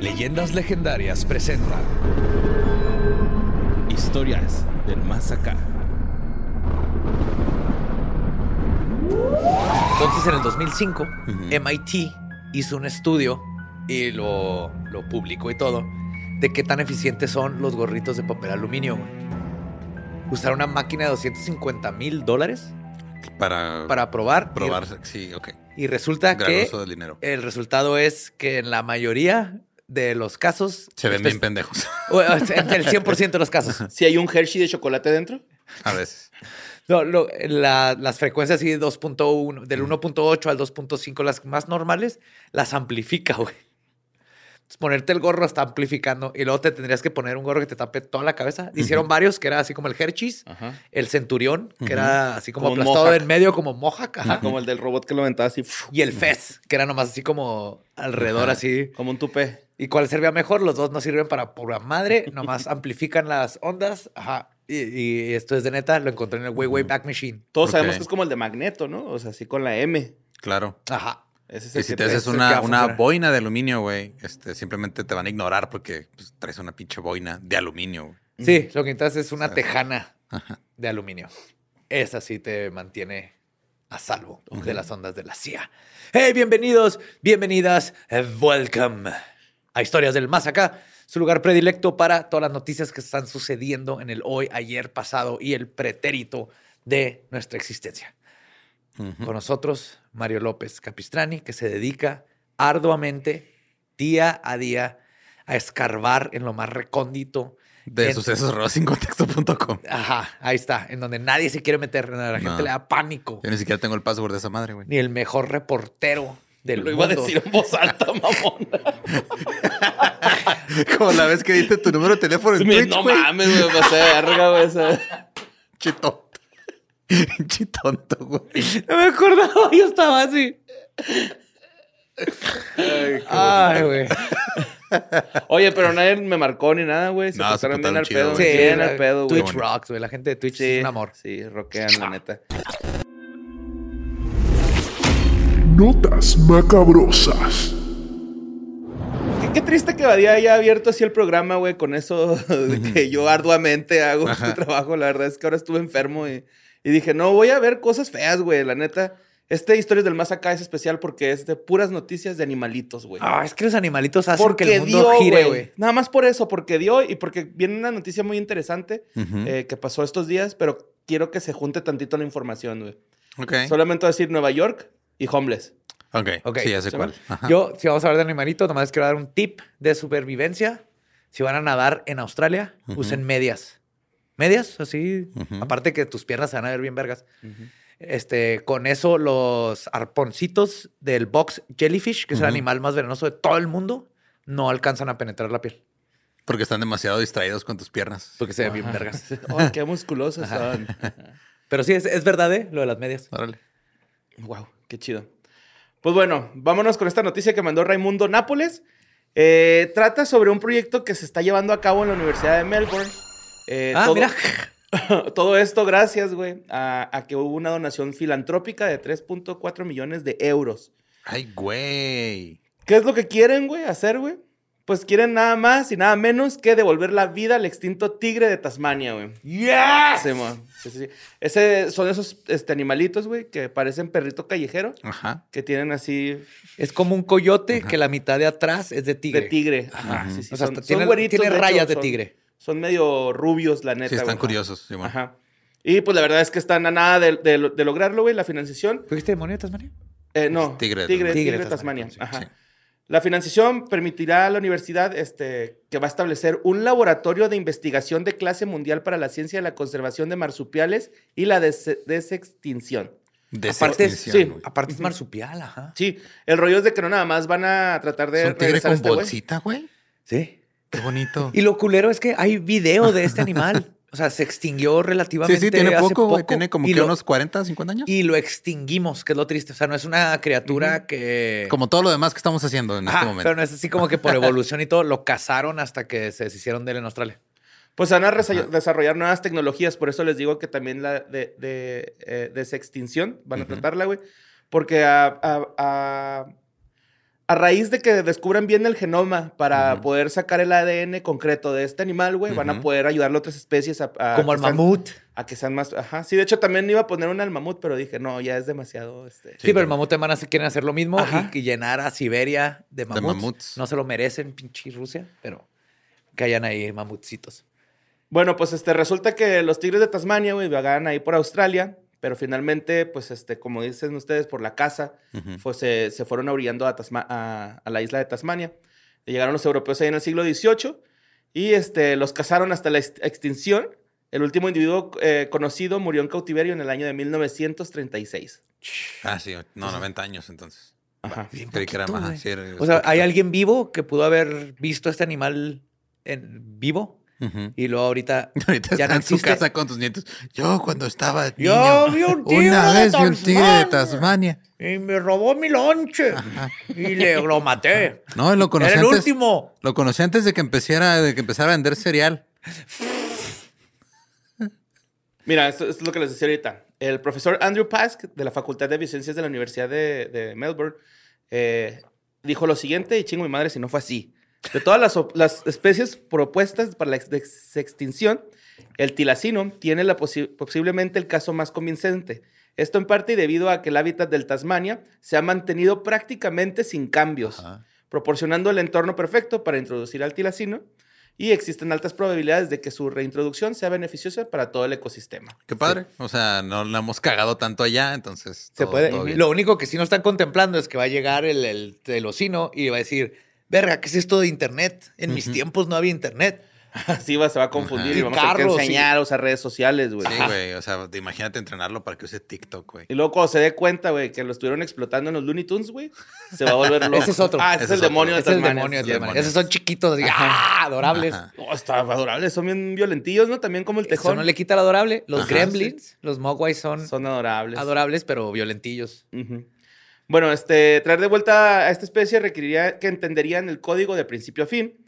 Leyendas legendarias presenta Historias del más acá. Entonces, en el 2005, MIT hizo un estudio y lo, lo publicó y todo de qué tan eficientes son los gorritos de papel aluminio. Usaron una máquina de 250 mil dólares Para, para probar. probar. Sí, ok. Y, y resulta que el resultado es que en la mayoría de los casos... Se ven espe- bien pendejos. En el 100% de los casos. Si hay un Hershey de chocolate dentro. A veces. No, lo- la- las frecuencias así de 2.1, del 1.8 al 2.5, las más normales, las amplifica, güey. Entonces, ponerte el gorro está amplificando y luego te tendrías que poner un gorro que te tape toda la cabeza. Hicieron varios, que era así como el Hershey's, Ajá. el Centurión, que era así como, Como aplastado en medio, como Mohawk, ajá. Ajá, como el del robot que lo aventaba así. Y el Fez, que era nomás así como alrededor, Ajá. así. Como un tupé. ¿Y cuál servía mejor? Los dos no sirven para pura madre, nomás amplifican las ondas. Ajá. Y, y esto es de neta, lo encontré en el Way Way Back Machine. Todos Ok. sabemos que es como el de Magneto, ¿no? O sea, así con la M. Claro. Ajá. Ese es Y el si que te haces una, boina de aluminio, güey, este, simplemente te van a ignorar porque pues, traes una pinche boina de aluminio. Sí, lo que necesitas es una Sí. tejana Ajá. de aluminio. Esa sí te mantiene a salvo Ok. de las ondas de la CIA. Hey, bienvenidos, bienvenidas, eh, welcome a Historias del Más Acá, su lugar predilecto para todas las noticias que están sucediendo en el hoy, ayer, pasado y el pretérito de nuestra existencia. Ujú. Con nosotros, Mario López Capistrani, que se dedica arduamente, día a día, a escarbar en lo más recóndito De en- sucesos.com. Ajá, ahí está, en donde nadie se quiere meter, la gente No. le da pánico. Yo ni siquiera tengo el password de esa madre, güey. Ni el mejor reportero del Lo iba a decir en voz alta, mamón. Como la vez que diste tu número de teléfono en Twitch, no güey. mames, güey. Pasé de verga, güey. esa- Chitonto. Chitonto, güey. No me acordaba, yo estaba así. Ay, güey. Oye, pero nadie me marcó ni nada, güey. Se No, se portaron bien portaron al chido, pedo. güey. Sí, bien al pedo, güey. Twitch rocks, güey. La gente de Twitch Sí, es un amor. Sí, rockean, la neta. Notas macabrosas. Qué, qué triste que Badía haya abierto así el programa, güey, con eso de que yo arduamente hago este trabajo. La verdad es que ahora estuve enfermo y, y dije, no, voy a ver cosas feas, güey. La neta, este Historias del Más Acá es especial porque es de puras noticias de animalitos, güey. Ah, es que los animalitos hacen porque que el mundo dio, gire, güey. Nada más por eso, porque dio y porque viene una noticia muy interesante eh, que pasó estos días, pero quiero que se junte tantito la información, güey. Ok. Solamente voy a decir Nueva York y homeless. Ok. Ok. Sí, ya sé ¿Se cuál. Yo, si vamos a hablar de animalitos, nomás quiero dar un tip de supervivencia. Si van a nadar en Australia, usen medias. Medias, así. Ujú. Aparte que tus piernas se van a ver bien vergas. Este, con eso, los arponcitos del box jellyfish, que es el animal más venenoso de todo el mundo, no alcanzan a penetrar la piel. Porque están demasiado distraídos con tus piernas. Porque se ven bien vergas. Ay, qué musculosos son. Pero sí, es, es verdad, ¿eh? Lo de las medias. Órale. Wow, qué chido. Pues bueno, vámonos con esta noticia que mandó Raimundo Nápoles. Eh, trata sobre un proyecto que se está llevando a cabo en la Universidad de Melbourne. Eh, ah, todo- mira. Todo esto gracias, güey, a, a que hubo una donación filantrópica de 3.4 millones de euros. Ay, güey. ¿Qué es lo que quieren, güey, hacer, güey? Pues quieren nada más y nada menos que devolver la vida al extinto tigre de Tasmania, güey. ¡Yes! Sí. Sí, sí, sí. Ese, son esos este, animalitos, güey, que parecen perrito callejero, Ajá. que tienen así Es como un coyote que la mitad de atrás es de tigre. de tigre. Ajá, sí, sí. O sea, son, hasta son tiene, güeritos, tiene de hecho, rayas de tigre. Son medio rubios, la neta. Sí, están güey. curiosos. sí, bueno. Ajá. Y pues la verdad es que están a nada de, de- de lograrlo, güey, la financiación. ¿Fuiste demonio de Tasmania? Eh, no, tigre tigre, de tigre, Tasmania. de Tasmania. Tigre Ajá. La financiación permitirá a la universidad este, que va a establecer un laboratorio de investigación de clase mundial para la ciencia de la conservación de marsupiales y la des- desextinción. Aparte, es, Desextinción, sí. güey. aparte es marsupial, ajá. Sí, el rollo es de que no nada más van a tratar de ¿Es un tigre con este bolsita, güey? Sí. Qué bonito. Y lo culero es que hay video de este animal. O sea, se extinguió Sí, relativamente sí, tiene hace poco, güey. Tiene como que lo- unos 40, 50 años. Y lo extinguimos, que es lo triste. O sea, no es una criatura que... Como todo lo demás que estamos haciendo en Ajá, este momento. pero no es así como que por evolución y todo, lo cazaron hasta que se deshicieron de él en Australia. Pues van a desarrollar nuevas tecnologías, por eso les digo que también la de, de, eh, desextinción van a tratarla, güey. Porque a, a- a- a raíz de que descubran bien el genoma para poder sacar el ADN concreto de este animal, güey, van a poder ayudarle a otras especies a, a como sean- mamut. a que sean más. Ajá. Sí, de hecho también iba a poner un al mamut, pero dije, no, ya es demasiado. Este... Sí, pero el mamut en se quieren hacer lo mismo Ajá. y, y llenar a Siberia de mamuts. mamuts. No se lo merecen, pinche Rusia, pero que hayan ahí mamutcitos. Bueno, pues este, resulta que los tigres de Tasmania, güey, vagan ahí por Australia, pero finalmente, pues, este, como dicen ustedes, por la casa, fue- se, se fueron orillando a, Tasma- a, a la isla de Tasmania. Llegaron los europeos ahí en el siglo XVIII y este, los cazaron hasta la ex- extinción. El último individuo eh, conocido murió en cautiverio en el año de 1936. Ah, sí. No, 90 años entonces. Ajá. Bien Creí que era poquito, más. güey. sí, era- O sea, ¿hay alguien vivo que pudo haber visto este animal en vivo? Y luego ahorita Ahorita ya está no en su casa con tus nietos. Yo cuando estaba Yo vi un tigre una de vez vi un tigre de Tasmania. Y me robó mi lonche. Y le, lo maté. No, lo conocí Era el antes. último. Lo conocí antes de que empezara, de que empezara a vender cereal. Mira, esto, esto es lo que les decía ahorita. El profesor Andrew Pask, de la Facultad de Biociencias de la Universidad de, de Melbourne, eh, dijo lo siguiente, y chingo mi madre si no fue así. De todas las, especies propuestas para la ex- extinción, el tilacino tiene la posi- posiblemente el caso más convincente. Esto en parte debido a que el hábitat del Tasmania se ha mantenido prácticamente sin cambios, proporcionando el entorno perfecto para introducir al tilacino y existen altas probabilidades de que su reintroducción sea beneficiosa para todo el ecosistema. Qué padre. O sea, no la hemos cagado tanto allá, entonces. Se todo- puede. todo bien. Lo único que sí no están contemplando es que va a llegar el, el y va a decir, verga, ¿qué es esto de internet? En mis tiempos no había internet. Así va, se va a confundir Ajá. y Y vamos a tener carros, que sí. enseñar a usar redes sociales, güey. Sí, güey. O sea, te- imagínate entrenarlo para que use TikTok, güey. Y luego cuando se dé cuenta, güey, que lo estuvieron explotando en los Looney Tunes, güey, se va a volver loco. Ese es otro. Ah, ese, Ese es el es demonio de Ese es el demonio de el Tasmania. Esos son chiquitos, así, ¡ah! adorables. Ajá. Oh, está adorable, son bien violentillos, ¿no? También como el Eso tejón. no le quita lo adorable. Los Ajá, gremlins, los mogwais son, Son adorables. adorables, pero violentillos. Ujú. Bueno, este, traer de vuelta a esta especie requeriría que entenderían el código de principio a fin.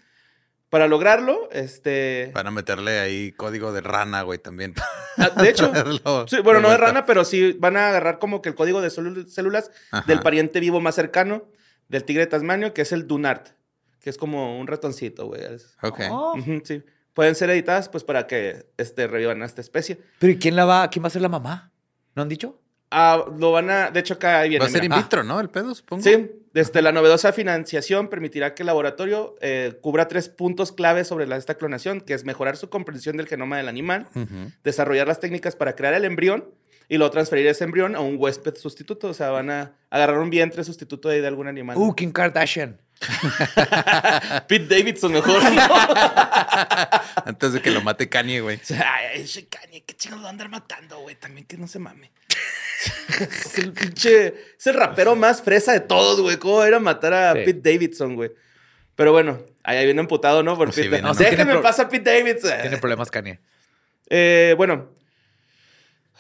Para lograrlo, este... Van a meterle ahí código de rana, güey, también. ah, de hecho, sí, bueno, no de rana, pero sí van a agarrar como que el código de célul- células Ajá. del pariente vivo más cercano del tigre de Tasmanio, que es el Dunart, que es como un ratoncito, güey. Ok. Ujú, sí. Pueden ser editadas, pues, para que este, revivan a esta especie. Pero ¿y quién la va, quién va a ser la mamá? ¿No han dicho? Ah, lo van a... De hecho, acá viene. Va a ser in mira. vitro, ¿no? El pedo, supongo. Sí, desde la novedosa financiación permitirá que el laboratorio eh, cubra tres puntos clave sobre la, esta clonación, que es mejorar su comprensión del genoma del animal, desarrollar las técnicas para crear el embrión y luego transferir ese embrión a un huésped sustituto. O sea, van a agarrar un vientre sustituto de algún animal. Uh, Kim Kardashian. Pete Davidson mejor. Antes de que lo mate Kanye, güey. Ay, ese Kanye, qué chingados lo va a andar matando, güey. También que no se mame. es el pinche. Es el rapero más fresa de todos, güey. ¿Cómo era matar a Sí. Pete Davidson, güey? Pero bueno, ahí viene emputado, ¿no? Por Sí, Pete. viene, No, pro- pasar Pete Davidson. Tiene problemas, Kanye. Eh, bueno.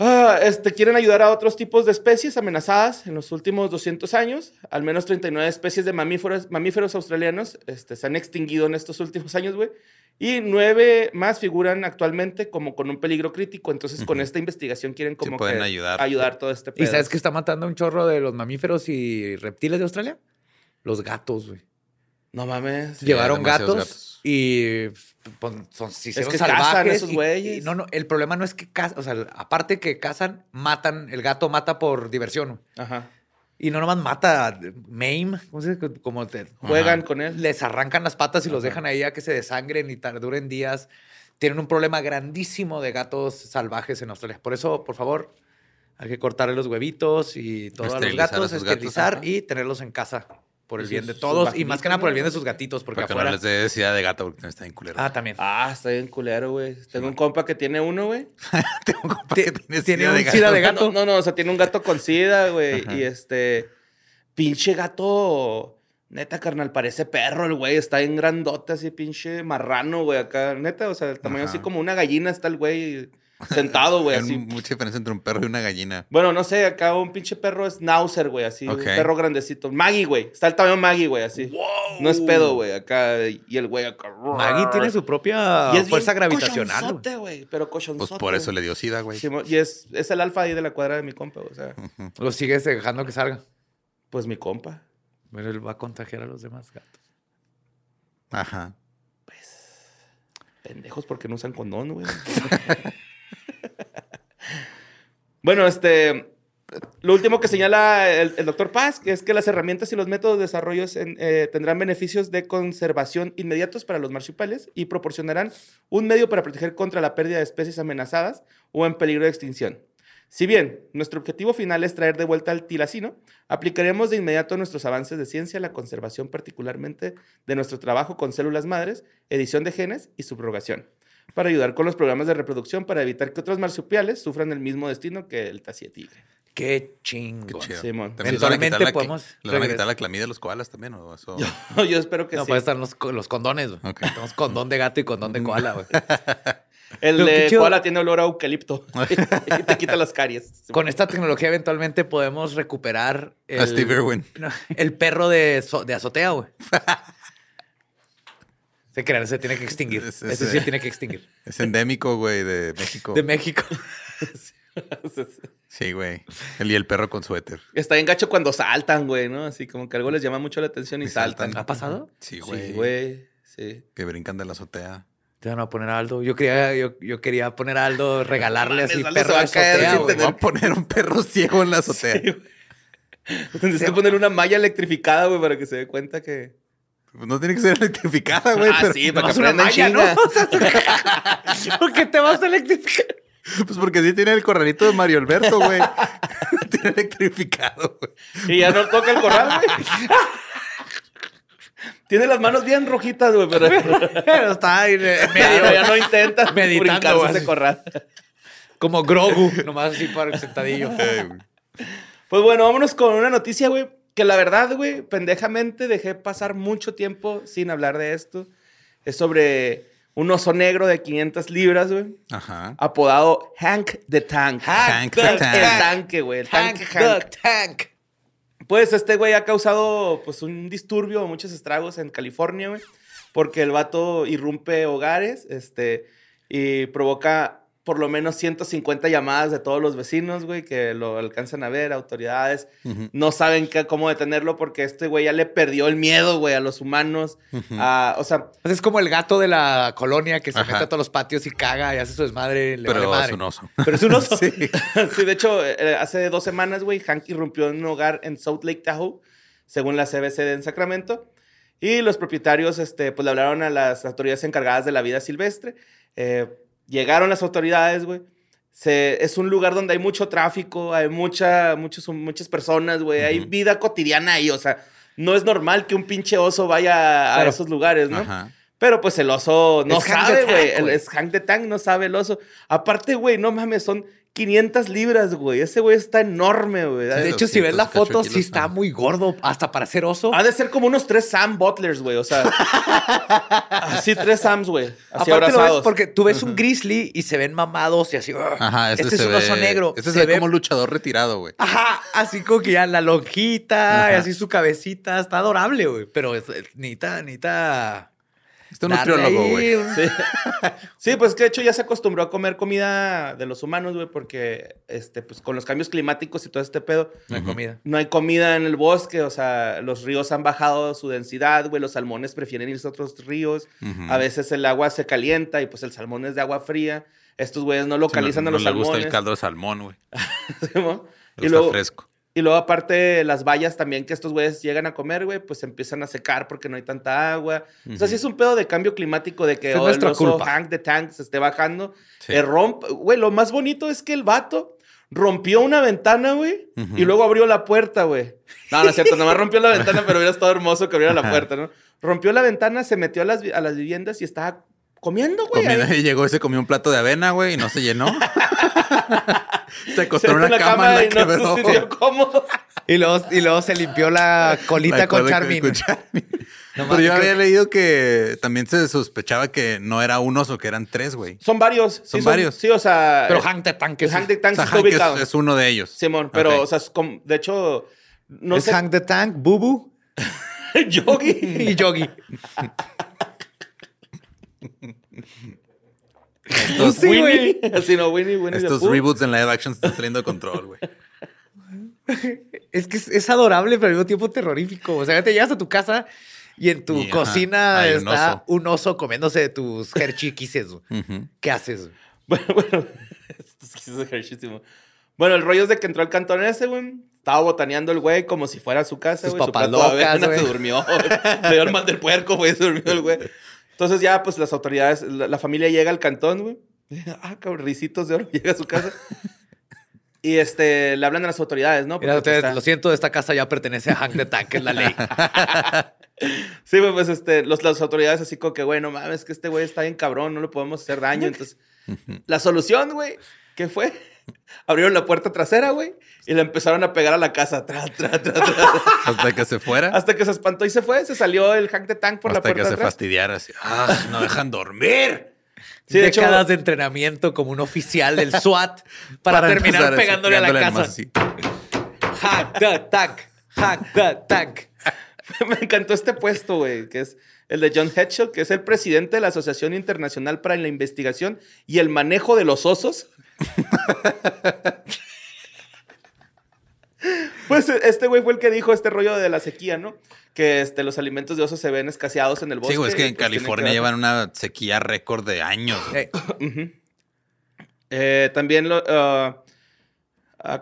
Ah, este, quieren ayudar a otros tipos de especies amenazadas en los últimos 200 años. Al menos 39 especies de mamíferos, mamíferos australianos este, se han extinguido en estos últimos años, güey. Y nueve más figuran actualmente como con un peligro crítico. Entonces, con esta investigación quieren como pueden que ayudar. ayudar todo este ¿Y pedo. sabes que está matando un chorro de los mamíferos y reptiles de Australia? Los gatos, güey. No mames. Llevaron gatos. Y pues, son, se hicieron que cazan salvajes. esos y- güeyes. y no, no, el problema no es que cazan, o sea, aparte que cazan, matan, el gato mata por diversión. Ajá. Y no nomás mata, maim, ¿cómo se dice? Como te, Juegan Ajá. con él. les arrancan las patas y los Ajá. dejan ahí a que se desangren y duren días. Tienen un problema grandísimo de gatos salvajes en Australia. Por eso, por favor, hay que cortarle los huevitos y todos los gatos, gatos, esterilizar ajá. y tenerlos en casa. Por el bien de todos y más que nada por el bien ¿no? de sus gatitos, porque no afuera. les dé de gato porque está bien culero. Ah, también. Ah, está bien culero, güey. Tengo un compa que tiene uno, güey. Tengo un compa que tiene tiene sida un de sida de gato. gato. No, no, no, o sea, tiene un gato con sida, güey. Y este. Pinche gato. Neta, carnal, parece perro el güey. Está bien grandote, así, pinche marrano, güey. Acá, neta, o sea, el tamaño Ajá. así como una gallina está el güey sentado, güey, Hay así. mucha diferencia entre un perro y una gallina. Bueno, no sé, acá un pinche perro es Schnauzer, güey, así. Un perro grandecito. Maggie, güey. Está el tamaño Maggie, güey, así. No es pedo, güey, acá. Y el güey acá. Maggie tiene su propia Y es fuerza bien gravitacional. güey. Pero cochonzote. Pues por eso le dio sida, güey. Y es, es el alfa ahí de la cuadra de mi compa, o sea, Lo sigues dejando que salga. pues mi compa. Pero él va a contagiar a los demás gatos. Ajá. Pendejos porque no usan condón, güey. bueno, este. Lo último que señala el, doctor Paz, es que las herramientas y los métodos de desarrollo eh, tendrán beneficios de conservación inmediatos para los marsupiales y proporcionarán un medio para proteger contra la pérdida de especies amenazadas o en peligro de extinción. Si bien nuestro objetivo final es traer de vuelta al tilacino, aplicaremos de inmediato nuestros avances de ciencia a la conservación, particularmente de nuestro trabajo con células madres, edición de genes y subrogación, para ayudar con los programas de reproducción para evitar que otros marsupiales sufran el mismo destino que el tacie tigre. Qué chido. Simón. A Eventualmente la podemos ¿Les van a quitar la clamidia de los koalas también? ¿o eso? Yo espero que No, sí. puede estar los, los condones. güey. Ok. Tenemos condón de gato y condón de koala. El de koala tiene olor a eucalipto y te quita las caries. Con esta tecnología eventualmente podemos recuperar el, A Steve Irwin. No, el perro de, de azotea, güey. Se crean, se tiene que extinguir. Es- Ese ese- sí tiene que extinguir. Es endémico, güey, de México. De México. Sí, güey. El y el perro con suéter. Está bien gacho cuando saltan, güey, ¿no? Así como que algo les llama mucho la atención y, Y saltan. saltan. ¿Ha pasado? Sí, güey. Sí, güey. Sí. Que brincan de la azotea. Te van a poner a Aldo. Yo quería, yo, yo quería poner a Aldo, regalarle así Aldo perro a caer azotea, güey. Voy a poner un perro ciego en la azotea. Tendrías que poner una malla electrificada, güey, para que se dé cuenta que. No tiene que ser electrificada, güey. ah, pero- sí, para que aprenda malla. ¿no? Porque te vas a electrificar. Pues porque sí tiene el corralito de Mario Alberto, güey. tiene electrificado, güey. Y ya no toca el corral, güey. Tiene las manos bien rojitas, güey, pero Pero está ahí medio. ya no intenta Meditando, ese corral. Como Grogu, nomás así para el sentadillo. Pues bueno, vámonos con una noticia, güey, que la verdad, güey, pendejamente dejé pasar mucho tiempo sin hablar de esto. Es sobre un oso negro de 500 libras, güey, Ajá. apodado Hank the Tank. Hank the el Tank. tanque, güey, el Hank tanque the Hank. Tank. Pues este güey ha causado pues un disturbio, muchos estragos en California, güey, porque el vato irrumpe hogares, este, y provoca por lo menos 150 llamadas de todos los vecinos, güey, que lo alcanzan a ver, autoridades, Ujú. no saben qué- cómo detenerlo porque este güey ya le perdió el miedo, güey, a los humanos, Ujú. a- o sea, Pues es como el gato de la colonia que se Ajá. mete a todos los patios y caga y hace su desmadre. Le Pero vale es madre. un oso. Pero es un oso. Sí. sí, de hecho, eh, hace dos semanas, güey, Hank irrumpió en un hogar en South Lake Tahoe, según la CBC de en Sacramento. Y los propietarios, este, pues le hablaron a las autoridades encargadas de la vida silvestre. Eh, llegaron las autoridades, güey. Se- es un lugar donde hay mucho tráfico, hay mucha, muchos, muchas personas, güey. Hay vida cotidiana ahí, o sea, no es normal que un pinche oso vaya a esos lugares, ¿no? Ajá. Pero pues el oso no Es sabe, güey. Es Hank the Tank, no sabe el oso. Aparte, güey, no mames, son 500 libras, güey. Ese güey está enorme, güey. De hecho, si ves la 200 foto, sí está muy gordo, hasta para ser oso. Ha de ser como unos tres Sam Butlers, güey. O sea, así tres Sams, güey. Así Aparte lo ves porque tú ves un grizzly y se ven mamados y así. Ajá, este, este es se un oso ve- negro. Este se, ve como luchador retirado, güey. Ajá, así como que ya la lonjita y así su cabecita. Está adorable, güey. Pero es, es- necesita, necesita. Este es nutriólogo, güey. Sí. Sí, pues que de hecho ya se acostumbró a comer comida de los humanos, güey, porque este, pues con los cambios climáticos y todo este pedo, No hay comida. no hay comida en el bosque, o sea, los ríos han bajado su densidad, güey, los salmones prefieren irse a otros ríos, a veces el agua se calienta y pues el salmón es de agua fría. Estos güeyes no localizan no, a los no le gusta salmones. el caldo de salmón, güey. ¿sí, y luego, fresco. Y luego, aparte, las bayas también que estos güeyes llegan a comer, güey, pues empiezan a secar porque no hay tanta agua. O sea, sí es un pedo de cambio climático de que Es oh, el oso. Hank the Tank se esté bajando. Sí. Eh, Güey, lo más bonito es que el vato rompió una ventana, güey, Ujú. y luego abrió la puerta, güey. No, no es cierto, nomás rompió la ventana, pero hubiera estado hermoso que abriera la puerta, ¿no? Rompió la ventana, se metió a las, a las viviendas y estaba comiendo, güey. Comiendo- y llegó y se comió un plato de avena, güey, y no se llenó. se acostó Se en una cama, la y no quebró. se sintió cómodo. Y luego, y luego se limpió la colita La con Charmin. con Charmin. Nomás Pero yo había que- leído que también se sospechaba que no era un oso, que eran tres, güey. Son varios. sí, Son varios. Sí, o sea... Pero Hank the Tank es, Hank the Tank O sea, sí está Hank es- ubicado. es, uno de ellos. Simón, pero, o sea, es como- de hecho, no es sé. Hank the Tank, Bubu Yogi. y Yogi. Estos, Sí, güey. Winnie. Así no, Winnie, Winnie. estos reboots en live action están saliendo de control, güey. Es que es, es adorable, pero al mismo tiempo terrorífico. O sea, te llegas a tu casa y en tu Y, ajá, cocina hay un está oso. un oso comiéndose tus herchiquises. güey. Ujú. ¿Qué haces? Bueno, bueno. Bueno, el rollo es de que entró al cantón ese, güey. Estaba botaneando el güey como si fuera su casa, Sus güey. Su de güey. Se durmió. güey. Le dio el mal del puerco, güey. Se durmió el güey. Entonces ya, pues, las autoridades, la, la familia llega al cantón, güey. Ah, cabrón, risitos de oro. Llega a su casa. Y este, le hablan a las autoridades, ¿no? Mira, ustedes, pues, está- lo siento, esta casa ya pertenece a Hank the Tank, es la ley. Sí, pues este, los, las autoridades así como que, güey, no mames, que este güey está bien cabrón, no le podemos hacer daño. Entonces, la solución, güey, ¿qué fue? Abrieron la puerta trasera, güey, y le empezaron a pegar a la casa. Tra, tra, tra, tra, Hasta que se fuera. hasta que se espantó y se fue. Se salió el hack de tank por la hasta que puerta se atrás. fastidiara. Así, ah, no dejan dormir. Sí, de hecho, Décadas de entrenamiento como un oficial del SWAT para, terminar pegándole a la casa. así. Hack the Tank, Hack the Tank. me encantó este puesto, güey, que es el de John Hedgehog, que es el presidente de la Asociación Internacional para la Investigación y el Manejo de los Osos. pues este güey fue el que dijo este rollo de la sequía, ¿no? Que este, los alimentos de osos se ven escaseados en el bosque. Sí, güey, es que en pues, California que- llevan una sequía récord de años. Eh. Eh, también lo, ah,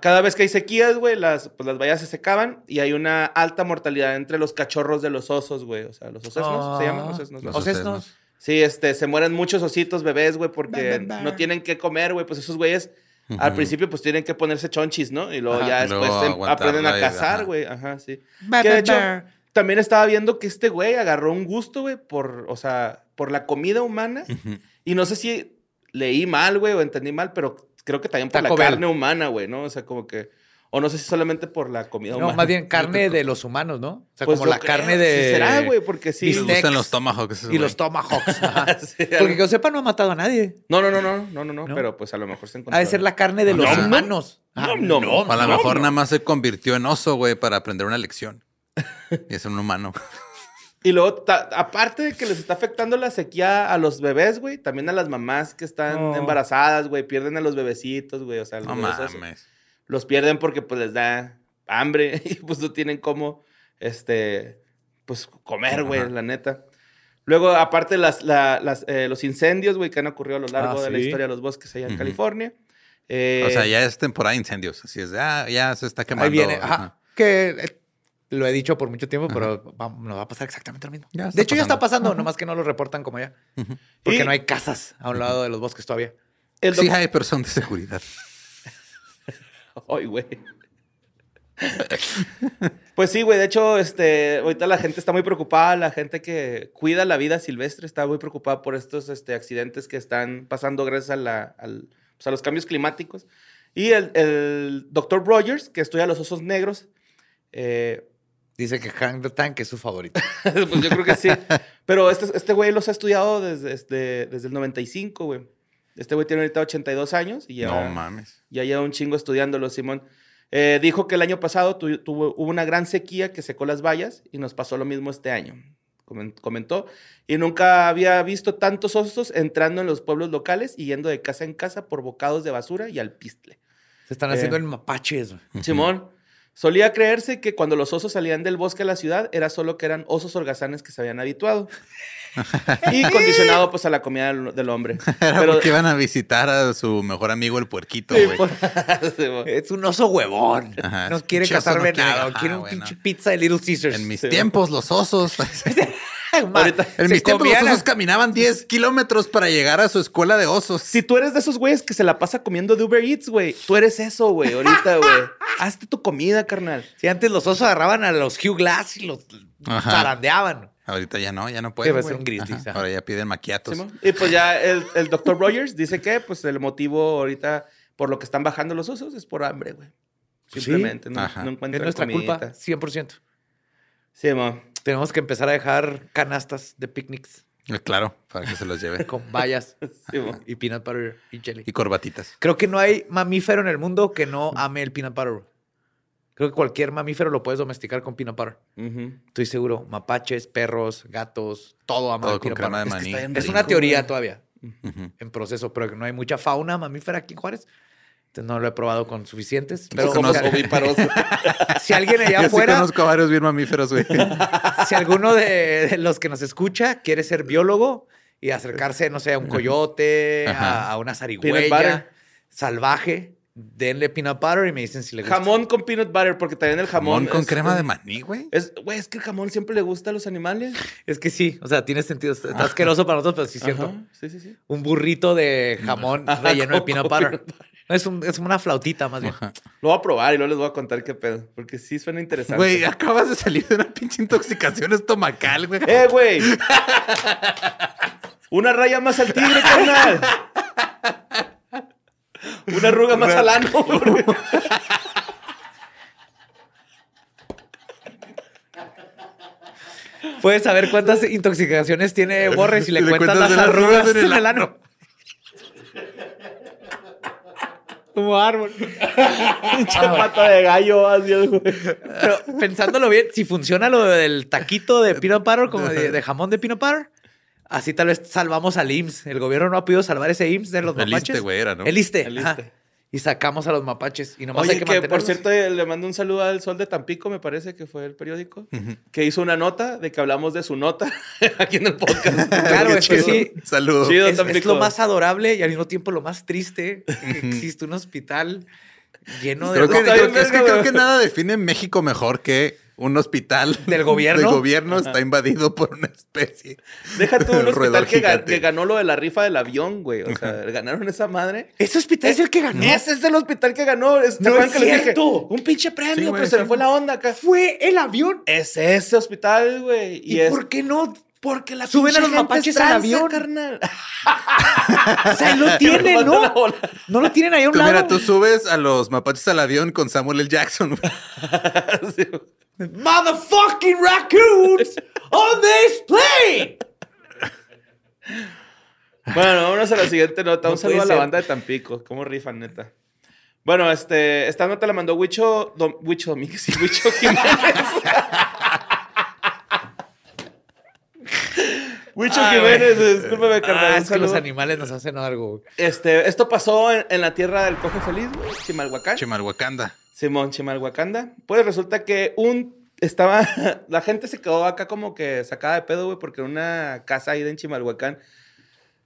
cada vez que hay sequías, güey, las, pues las vallas se secaban y hay una alta mortalidad entre los cachorros de los osos, güey. O sea, los osesnos, ¿se llaman? Ah, Osesnos, Los ¿no? Osesnos. Sí, este, se mueren muchos ositos bebés, güey, porque no tienen que comer, güey. Pues esos güeyes al principio pues tienen que ponerse chonchis, ¿no? Y luego Ajá. ya después luego aprenden a cazar, ajá. güey. Ajá, sí. Ba, Que de hecho, también estaba viendo que este güey agarró un gusto, güey, por, o sea, por la comida humana. Y no sé si leí mal, güey, o entendí mal, pero creo que también por Taco la Bell. carne humana, güey, ¿no? O sea, como que... O no sé si solamente por la comida No, humana. más bien carne de los humanos, ¿no? O sea, Pues como yo la creo, carne de. sí será, güey, porque sí. Les gustan los tomahawks. esos Y los güey. tomahawks. ajá. Sí, Porque que yo sepa, no ha matado a nadie. No, no, no, no, no, no, no, ¿No? pero pues a lo mejor se encontró. Ha de ser la carne de No, los no, no. humanos. Ah, No, no, O a lo No, mejor no. nada más se convirtió en oso, güey, para aprender una lección. Y es un humano. Y luego, ta- aparte de que les está afectando la sequía a los bebés, güey, también a las mamás que están Oh. embarazadas, güey, pierden a los bebecitos, güey, o sea, los No mames. los pierden porque pues les da hambre y pues no tienen cómo, este, pues comer, güey, la neta. Luego, aparte, las, la- las, eh, los incendios, güey, que han ocurrido a lo largo Ah, de la historia de los bosques allá en. California. Eh, O sea, ya es temporada de incendios. Así es, de, ah, ya se está quemando. Ahí viene. Ajá. Ajá. Que eh, lo he dicho por mucho tiempo, pero va- nos va a pasar exactamente lo mismo. De hecho, ya está pasando. pasando, nomás que no lo reportan como ya. Porque Y- no hay casas a un lado de los bosques todavía. el Sí, hay personas de seguridad. Ay, güey. Pues sí, güey. De hecho, este, ahorita la gente está muy preocupada. La gente que cuida la vida silvestre está muy preocupada por estos este, accidentes que están pasando gracias a, la, al- pues, a los cambios climáticos. Y el, el Dr. Rogers, que estudia los osos negros. eh, Dice que Hank the Tank es su favorito. pues yo creo que sí. Pero este, este güey los ha estudiado desde, desde, desde el 95, güey. Este güey tiene ahorita 82 años y ya, No mames. ya lleva un chingo estudiándolo, Simón. Eh, dijo que el año pasado tu- tuvo, hubo una gran sequía que secó las vallas y nos pasó lo mismo este año. Comen- Comentó. Y nunca había visto tantos osos entrando en los pueblos locales y yendo de casa en casa por bocados de basura y alpistle. Se están Eh. haciendo el mapaches. güey. Simón. Solía creerse que cuando los osos salían del bosque a la ciudad era solo que eran osos holgazanes que se habían habituado. y condicionado pues a la comida del, del hombre. Era Pero- porque iban a visitar a su mejor amigo el puerquito, güey. Es un oso huevón. Ajá, No quiere cazar no quiere- venado. quiere un güey, pinche pizza de Little Caesars. En mis Sí. tiempos, los osos. Ahorita- en mis tiempos, los osos caminaban 10 kilómetros para llegar a su escuela de osos. Si tú eres de esos güeyes que se la pasa comiendo de Uber Eats, güey, tú eres eso, güey, ahorita, güey. Hazte tu comida, carnal. Si antes los osos agarraban a los Hugh Glass y los Ajá. zarandeaban. Ahorita ya no, ya no a ser un grizzly, Ajá, ajá. Ahora ya piden maquiatos. Y pues ya el, el doctor Rogers dice que pues el motivo ahorita por lo que están bajando los osos es por hambre, güey. Simplemente, no, Ajá. no Es encuentran nuestra culpa, comidita. 100%. Sí, mo. Tenemos que empezar a dejar canastas de picnics Eh, Claro, para que se los lleve. con bayas Sí, y peanut butter y jelly. y corbatitas. Creo que no hay mamífero en el mundo que no ame el peanut butter. Creo que cualquier mamífero lo puedes domesticar con peanut butter. Estoy seguro. Mapaches, perros, gatos, todo ama Todo el con peanut crema de maní. Es una teoría todavía en proceso, pero que no hay mucha fauna mamífera aquí en Juárez. Entonces no lo he probado con suficientes. Pero Somos si, ovíparos. si alguien allá Yo sí afuera, conozco a varios bien mamíferos, güey. si alguno de, de los que nos escucha quiere ser biólogo y acercarse, no sé, a un coyote, a, a una zarigüeya salvaje, denle peanut butter y me dicen si le gusta. jamón con peanut butter, porque también el jamón. Jamón con es- crema de maní, güey. Es, güey, es que el jamón siempre le gusta a los animales. Es que sí, o sea, tiene sentido. Está asqueroso para nosotros, pero sí es cierto. Sí, sí, sí. Un burrito de jamón Ajá, relleno de peanut butter. Peanut Es, un- es una flautita más bien. Lo voy a probar y luego les voy a contar qué pedo, porque sí suena interesante. Güey, acabas de salir de una pinche intoxicación estomacal, güey. ¡Eh, güey! Una raya más al tigre, carnal. Una arruga más al ano. güey. Puedes saber cuántas intoxicaciones tiene Borre si le, le cuentas las arrugas arrugas en el ano. Como árbol. Pinche pata de gallo, así, güey. Pero pensándolo bien, si funciona lo del taquito de peanut butter, como de, de jamón de peanut butter, así tal vez salvamos al IMSS. El gobierno no ha podido salvar ese IMSS de los El mapaches. ISSSTE, güey, era, ¿no? El ISSSTE. El. Y sacamos a los mapaches. Y nomás hay Oye, que, que por cierto eh, le mando un saludo al Sol de Tampico, me parece que fue el periódico, que hizo una nota de que hablamos de su nota aquí en el podcast. Claro, es que chido. sí. Saludos. Chido. Es, lo más adorable y al mismo tiempo lo más triste que existe un hospital lleno de... Creo que, creo es que creo que nada define México mejor que un hospital ¿Del gobierno? del gobierno está invadido por una especie. Deja tú un hospital que, ga- gigante. que ganó lo de la rifa del avión, güey. O sea, ganaron esa madre. Ese hospital es el que ganó. Ese es el hospital que ganó. Es- ¿te No es que les dije? cierto. Un pinche premio, Sí, güey, pero se me fue la onda acá. Fue el avión. Es ese hospital, güey. ¿Y, Y, es por qué no? Porque la Suben a los mapaches es al avión. carnal. O sea, lo tienen, ¿no? No lo tienen ahí a un Tú, lado. mira, tú subes a los mapaches al avión con Samuel L. Jackson. Sí. Motherfucking raccoons on this plane. Bueno, vámonos a la siguiente nota. No Un saludo a la banda de Tampico. ¿Cómo rifan, neta? Bueno, este, esta nota la mandó Huicho, Dom- Huicho Domínguez y Huicho Jiménez. Huicho Ay, Jiménez, discúlpame, carnal. Ah, es que los animales nos hacen algo. Este, esto pasó en, en la tierra del coge feliz, güey, Chimalhuacán. Chimalhuacanda. Simón, Chimalhuacanda. Pues resulta que un estaba, la gente se quedó acá como que sacada de pedo, güey, porque en una casa ahí de en Chimalhuacán,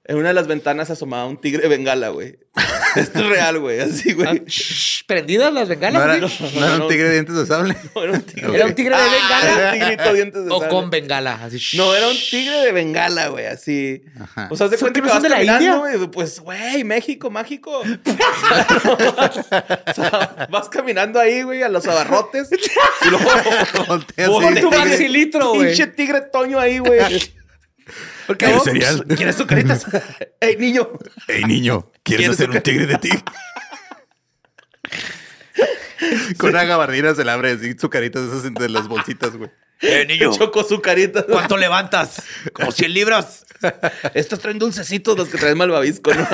en una de las ventanas asomaba un tigre de bengala, güey. Esto es real, güey, así, Ah, güey. shh, ¿Prendidas las ¿No bengalas? era, güey? no era no. un tigre de dientes de sable? No, era un tigre. ¿Era un tigre de Era bengala? un tigrito dientes de ¿O sable. con bengala? Así, shh. No, era un tigre de bengala, güey, así. Ajá. O sea, haz de ¿Son cuenta que vas de la caminando, güey. Pues, güey, México, mágico. o sea, vas caminando ahí, güey, a los abarrotes. y luego... Voltea Pon así. tu tigre- maxilitro, güey. Pinche tigre toño ahí, güey. Porque ¿Quieres vos- cereal? ¿Quieres sucaritas? Ey, niño. Ey, niño, ¿quieres ¿Quieres hacer un tigre de ti? Con una gabardina se le abre así su carita de esas de las bolsitas, güey. Eh, niño, Chocó su carita. ¿cuánto levantas? Como 100 libras. Estos traen dulcecitos los que traen malvavisco, ¿no?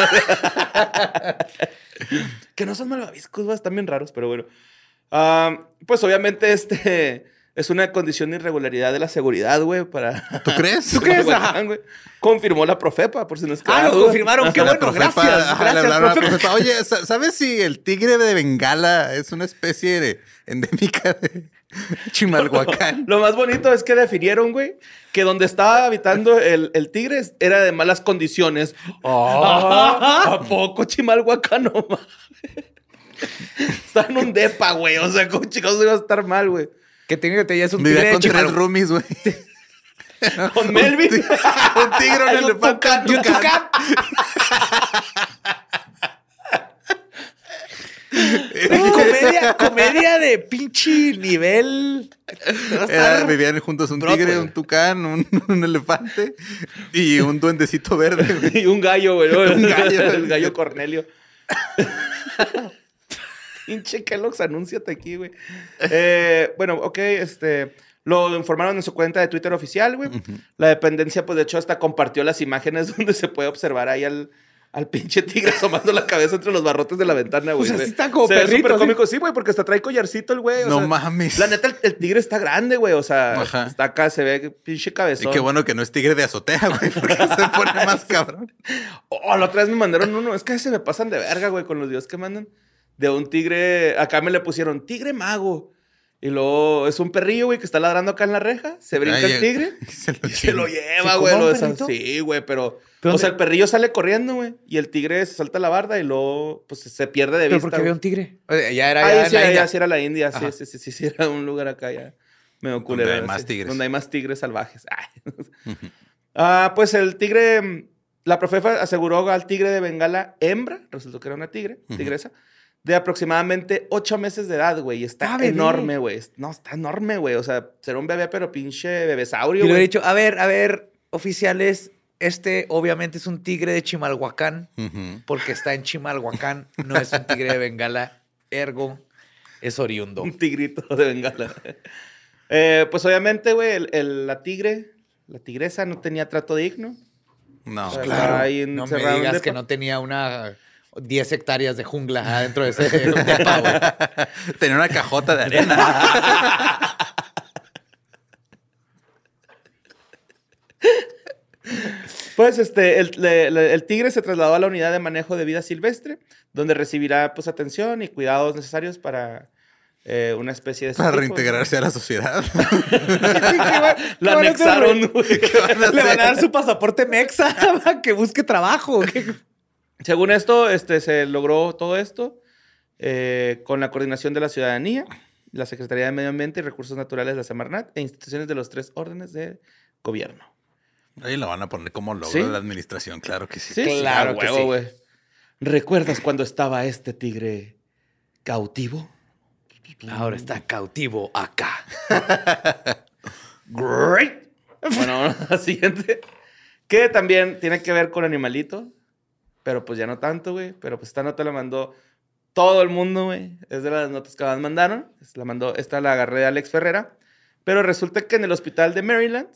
que no son malvaviscos, güey, están bien raros, pero bueno. Ah, pues obviamente este es una condición de irregularidad de la seguridad, güey, para... ¿Tú crees? ¿Tú crees? Confirmó la Profepa, por si no es Ah, lo duda. confirmaron. Qué La bueno, profepa- gracias. ajá, Gracias, la profe. profepa, Oye, sa- ¿sabes si el tigre de Bengala es una especie de endémica de Chimalhuacán? Lo más bonito es que definieron, güey, que donde estaba habitando el, el tigre era de malas condiciones. Ah, ¿A poco Chimalhuacán no mames? Está en un depa, güey. O sea, ¿cómo chicos iba a estar mal, güey? Que tiene que te es un Vivía tigre de con tres roomies, güey. Con Melvin. un tigre, un Hay un elefante, tucán, un y un tucán. comedia, comedia de pinche nivel. Era- vivían juntos un Broadway. tigre, un tucán, un, un elefante y un duendecito verde, güey. Y un gallo, güey. ¿no? Un gallo. El gallo Cornelio. Pinche Kellogg's, anúnciate aquí, güey. Eh, bueno, ok, este... Lo informaron en su cuenta de Twitter oficial, güey. La dependencia, pues, de hecho, hasta compartió las imágenes donde se puede observar ahí al, al pinche tigre asomando la cabeza entre los barrotes de la ventana, güey. sea, Se- sí está como se ve perrito, súper cómico. Sí, güey, porque hasta trae collarcito el güey. o No sea, mames. La neta, el, el tigre está grande, güey. O sea, Ajá. está acá, se ve pinche Y cabezón. qué bueno que no es tigre de azotea, güey, porque se pone más cabrón. Oh, la otra vez me mandaron uno. Es que se me pasan de verga, güey, con los videos que mandan. De un tigre. Acá me le pusieron tigre mago. Y luego es un perrillo, güey, que está ladrando acá en la reja. Se brinca Ay, el tigre. y se lo Y se lo lleva, ¿Se güey. lo? Sí, güey, pero. ¿Pero o sea, el perrillo sale corriendo, güey. Y el tigre se salta la barda y luego, pues se pierde de Pero vista. porque había güey. un tigre. Ya era Ah, ya sí, la ya, sí era la India. Sí, Ajá. sí, sí, sí, sí, era un lugar acá ya. Me culero. hay más sí, tigres. Donde hay más tigres salvajes. Ah, pues el tigre, mm, la profefa aseguró al tigre de Bengala hembra, resultó que era una tigre, tigresa, de aproximadamente ocho meses de edad, güey. y Está Ah, enorme, güey. No, está enorme, güey. O sea, será un bebé, pero pinche Y bebesaurio, le he güey. dicho, a ver, a ver, oficiales, este obviamente es un tigre de Chimalhuacán, porque está en Chimalhuacán, no es un tigre de Bengala, ergo es oriundo. Un tigrito de Bengala. Eh, pues obviamente, güey, el- el- la tigre, la tigresa no tenía trato digno. No, O sea, claro. estaba ahí No me digas que no tenía una 10 hectáreas de jungla adentro de ese depa, güey. Tenía una cajota de arena. Pues este, el, tigre se trasladó a la unidad de manejo de vida silvestre, donde recibirá pues atención y cuidados necesarios para eh, una especie de... Para tipo. reintegrarse a la sociedad. La anexaron, güey. Le van a dar su pasaporte mexa para que busque trabajo. Según esto, este, se logró todo esto eh, con la coordinación de la ciudadanía, la Secretaría de Medio Ambiente y Recursos Naturales de la Semarnat e instituciones de los tres órdenes de gobierno. Ahí lo van a poner como logro ¿Sí? de la administración, claro que sí. Sí, Claro a que huevo, sí. güey. ¿Recuerdas cuando estaba este tigre cautivo? Ahora está cautivo acá. Great. Bueno, la siguiente. Que también tiene que ver con animalito. Pero pues ya no tanto, güey. Pero pues esta nota la mandó todo el mundo, güey. Es de las notas que más mandaron. La mandó, esta la agarré de Alex Ferrera. Pero resulta que en el hospital de Maryland,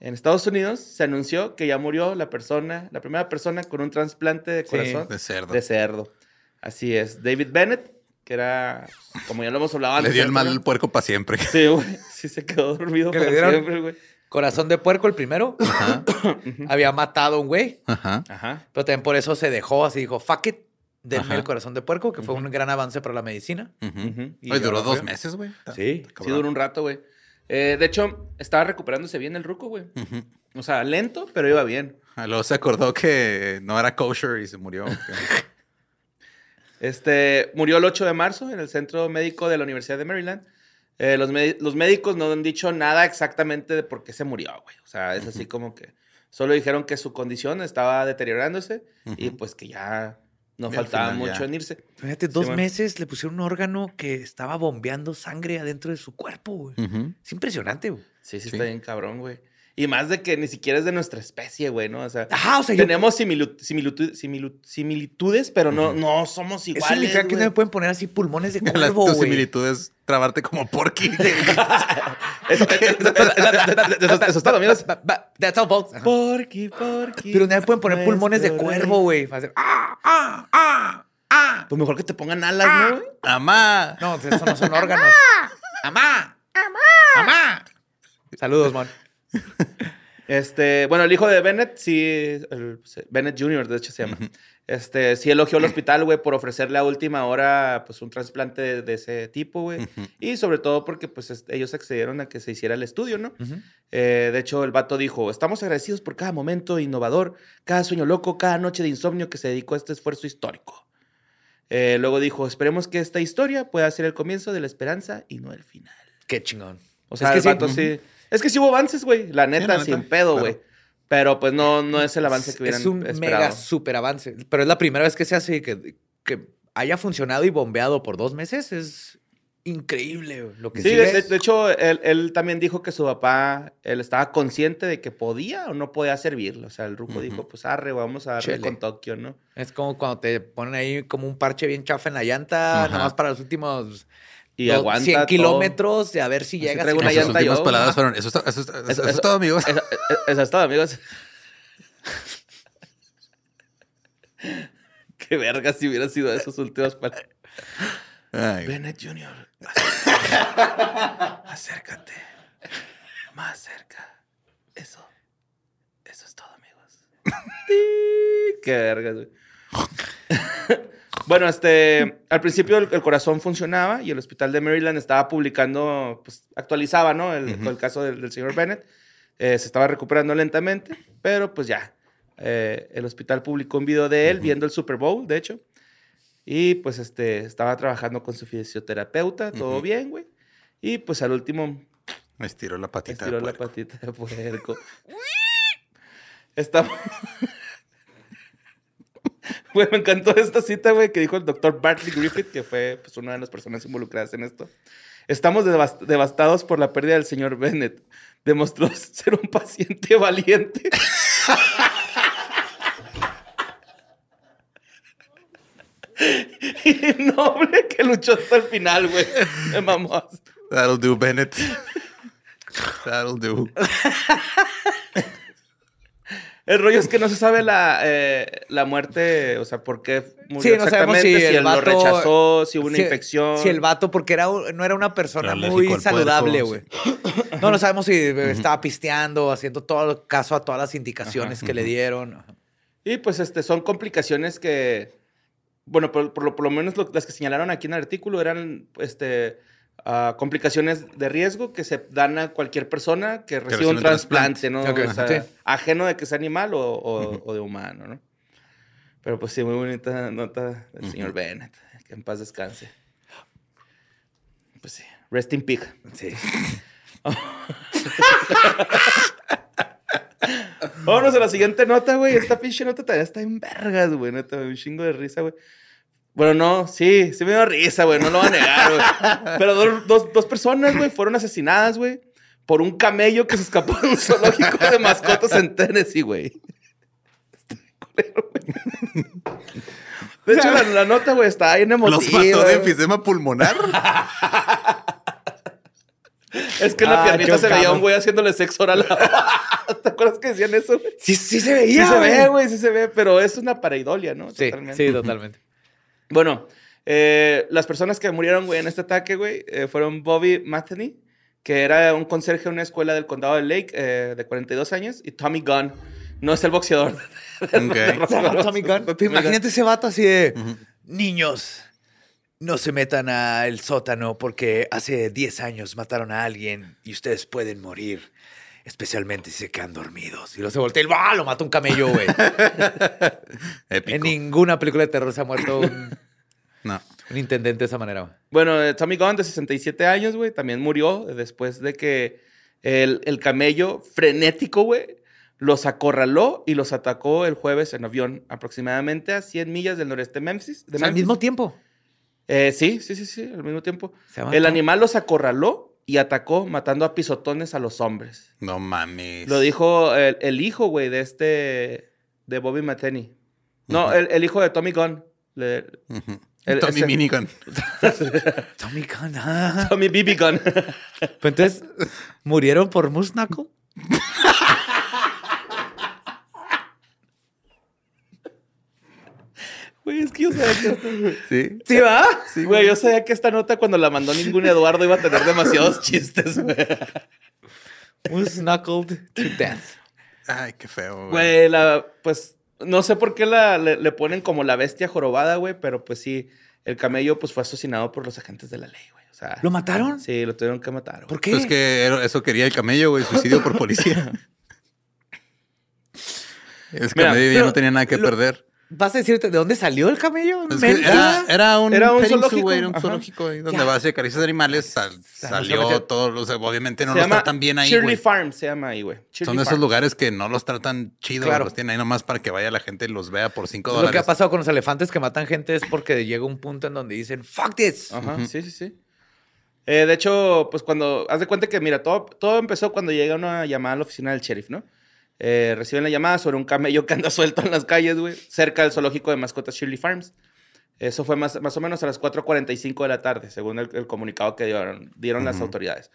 en Estados Unidos, se anunció que ya murió la persona, la primera persona con un trasplante de Sí, corazón De cerdo. de cerdo. Así es. David Bennett, que era, como ya lo hemos hablado Le antes. dio el mal al puerco para siempre. Sí, güey. Sí se quedó dormido ¿Que le para dieron? siempre, güey. Corazón de puerco el primero. Ajá. Había matado a un güey. Ajá. Ajá. Pero también por eso se dejó así, dijo, fuck it, denme Ajá. el corazón de puerco, que fue un gran avance para la medicina. Y Oye, duró dos meses, güey. Sí. Sí, duró un rato, güey. Eh, de hecho, estaba recuperándose bien el ruco, güey. O sea, lento, pero iba bien. Ah, Luego se acordó que no era kosher y se murió. Este, murió el 8 de marzo en el centro médico de la Universidad de Maryland. Eh, los, los médicos no han dicho nada exactamente de por qué se murió, güey. O sea, es así como que solo dijeron que su condición estaba deteriorándose y Ujú. pues que ya no Y al faltaba final mucho ya. en irse. Fíjate, dos bueno. meses le pusieron un órgano que estaba bombeando sangre adentro de su cuerpo, güey. Ujú. Es impresionante, güey. Sí, sí, Sí. está bien cabrón, güey. Y más de que ni siquiera es de nuestra especie, güey, ¿no? O sea, Ajá, o sea, yo- tenemos similu- similitu- similu- similitudes, pero no, no somos Eso iguales. significa que no me pueden poner así pulmones de cuervo, güey. similitud es trabarte como porky. Eso, eso- eso es todo, amigos. Ba- ba- That's all, folks. Porky, porky. Pero me pueden poner pulmones de cuervo, güey. Va a ser, ah, ah, ah, ah. Pues mejor que te pongan alas, ¿no? güey? Amá. No, eso no son órganos. ¡Amá! ¡Amá! ¡Amá! Saludos, man. Este, bueno, el hijo de Bennett, sí, el- Bennett Jr., de hecho se llama. Este, sí elogió al hospital, güey, por ofrecerle a última hora, pues, un trasplante de, de ese tipo, güey. Y sobre todo porque, pues, este, ellos accedieron a que se hiciera el estudio, ¿no? Eh, de hecho, el vato dijo, estamos agradecidos por cada momento innovador, cada sueño loco, cada noche de insomnio que se dedicó a este esfuerzo histórico. Eh, luego dijo, esperemos que esta historia pueda ser el comienzo de la esperanza y no el final. Qué chingón. O sea, es que el sí. vato sí. Es que sí hubo avances, güey. La neta, la sin pedo, claro. Pero pues no, no es el avance que hubieran Es un esperado. mega super avance. Pero es la primera vez que se hace que, que haya funcionado y bombeado por dos meses. Es increíble lo que Sí, sí de, hecho, él, él también dijo que su papá, él estaba consciente de que podía o no podía servirlo. O sea, el ruco dijo, pues arre, vamos a darle Chele. con Tokio, ¿no? Es como cuando te ponen ahí como un parche bien chafa en la llanta, Ajá. nomás para los últimos Y aguanta 100 todo. kilómetros de a ver si llegas. traigo y una llanta últimas yo, palabras fueron, eso, está- eso, eso- Eso- eso es todo, amigos. Eso, eso es todo, amigos. Qué verga si hubiera sido esos últimos palabras. Ay, Bennett Jr. Acércate. Más cerca. Eso. Eso es todo, amigos. Qué vergas, güey. Bueno, este. Al principio el, el corazón funcionaba y el hospital de Maryland estaba publicando, pues actualizaba, ¿no? El, el caso del, del señor Bennett. Eh, se estaba recuperando lentamente, pero pues ya. Eh, el hospital publicó un video de él viendo el Super Bowl, de hecho. Y pues este, estaba trabajando con su fisioterapeuta, todo bien, güey. Y pues al último me estiró la patita. de estiró la puerco. patita de puerco. Estamos... Güey, me encantó esta cita, güey, que dijo el doctor Bartley Griffith, que fue pues, una de las personas involucradas en esto. Estamos devas- devastados por la pérdida del señor Bennett. Demostró ser un paciente valiente. y noble que luchó hasta el final, güey. Me mamó. That'll do, Bennett. That'll do. El rollo es que no se sabe la, eh, la muerte, o sea, por qué murió Sí, no sabemos exactamente, si si, el él lo vato- rechazó, si hubo una Si- infección. Si el vato, porque era, no era una persona Era muy al saludable, güey. No, no sabemos si estaba pisteando, haciendo todo caso a todas las indicaciones que le dieron. Y pues este, son complicaciones que, bueno, por, por lo, por lo menos lo- las que señalaron aquí en el artículo eran este, ah, complicaciones de riesgo que se dan a cualquier persona que reciba recibe un trasplante, ¿no? Ok, O sea, sí. Ajeno de que sea animal o, o- o de humano, ¿no? Pero pues sí, muy bonita nota del señor Bennett. Que en paz descanse. Pues sí, rest in pig. Sí. Vámonos a la siguiente nota, güey. Esta pinche nota también está en vergas, güey. Neta, un chingo de risa, güey. Bueno, no, sí, sí me dio risa, güey. No lo voy a negar, güey. Pero dos, dos, dos personas, güey, fueron asesinadas, güey, por un camello que se escapó de un zoológico de mascotas en Tennessee, güey. Está bien culero, güey. De hecho, la, la nota, güey, está bien emotiva. Los mató de enfisema pulmonar. Es que en la Ah, piernita se veía un güey haciéndole sexo oral. a- ¿Te acuerdas que decían eso, güey? Sí, sí se Sí veía. se ve, güey, sí se ve, pero es una pareidolia, ¿no? Sí, Totalmente. sí, totalmente. Bueno, eh, las personas que murieron, güey, en este ataque, güey, eh, fueron Bobby Matheny, que era un conserje en una escuela del condado de Lake, eh, de 42 años, y Tommy Gunn. No es el boxeador. Tommy Gunn. Imagínate ese vato así de... Niños, no se metan al sótano porque hace 10 años mataron a alguien y ustedes pueden morir. Especialmente si se quedan dormidos. Y luego se voltea y lo mata un camello, güey. Épico. en ninguna película de terror se ha muerto un, No. un intendente de esa manera. güey. Bueno, Tommy Gunn, de 67 años, güey, también murió después de que el, el camello frenético, güey, los acorraló y los atacó el jueves en avión, aproximadamente a 100 millas del noreste de Memphis. De O sea, al mismo tiempo. Eh, sí, sí, sí, sí, al mismo tiempo. El animal los acorraló y atacó matando a pisotones a los hombres. No mames. Lo dijo el, el hijo, güey, de este, de Bobby Metheny. No, el, el hijo de Tommy Gunn. Le- Ujú. el- Tommy ese- Minigun. Tommy Gunn, ah. Tommy BB Gunn. Pues entonces, ¿murieron por Moose Güey, es que yo sabía que esta, Sí. ¿Sí va? Sí, güey, yo sabía que esta nota cuando la mandó ningún Eduardo iba a tener demasiados chistes, güey. Moose Knuckled to death. Ay, qué feo, güey. Güey, la, pues, no sé por qué la, le, le ponen como la bestia jorobada, güey, pero pues sí, el camello pues fue asesinado por los agentes de la ley, güey. O sea, ¿Lo mataron? Sí, lo tuvieron que matar. güey. ¿Por qué? Pues que eso quería el camello, güey. Suicidio por policía. Es que Mira, camello ya no tenía nada que lo- perder. ¿Vas a decirte de dónde salió el camello? Es que Memphis? era, era un, Era un zoológico, güey, era un zoológico ahí donde Ya. vas y acaricias animales. sal- sea, salió no se metió- todo. o sea, obviamente no se los tratan bien ahí, Shirley. Farm se llama ahí, güey. Son de esos lugares que no los tratan chido. Claro. Los tienen ahí nomás para que vaya la gente y los vea por cinco Lo que dólares. ha pasado con los elefantes que matan gente es porque llega un punto en donde dicen, fuck this. Ajá, sí, sí, sí. Eh, de hecho, pues cuando, haz de cuenta que, mira, todo, todo empezó cuando llega una llamada a la oficina del sheriff, ¿no? Eh, reciben la llamada sobre un camello que anda suelto en las calles, güey, cerca del zoológico de mascotas Shirley Farms. Eso fue más, más o menos a las 4.45 de la tarde, según el, el comunicado que dieron, dieron las autoridades.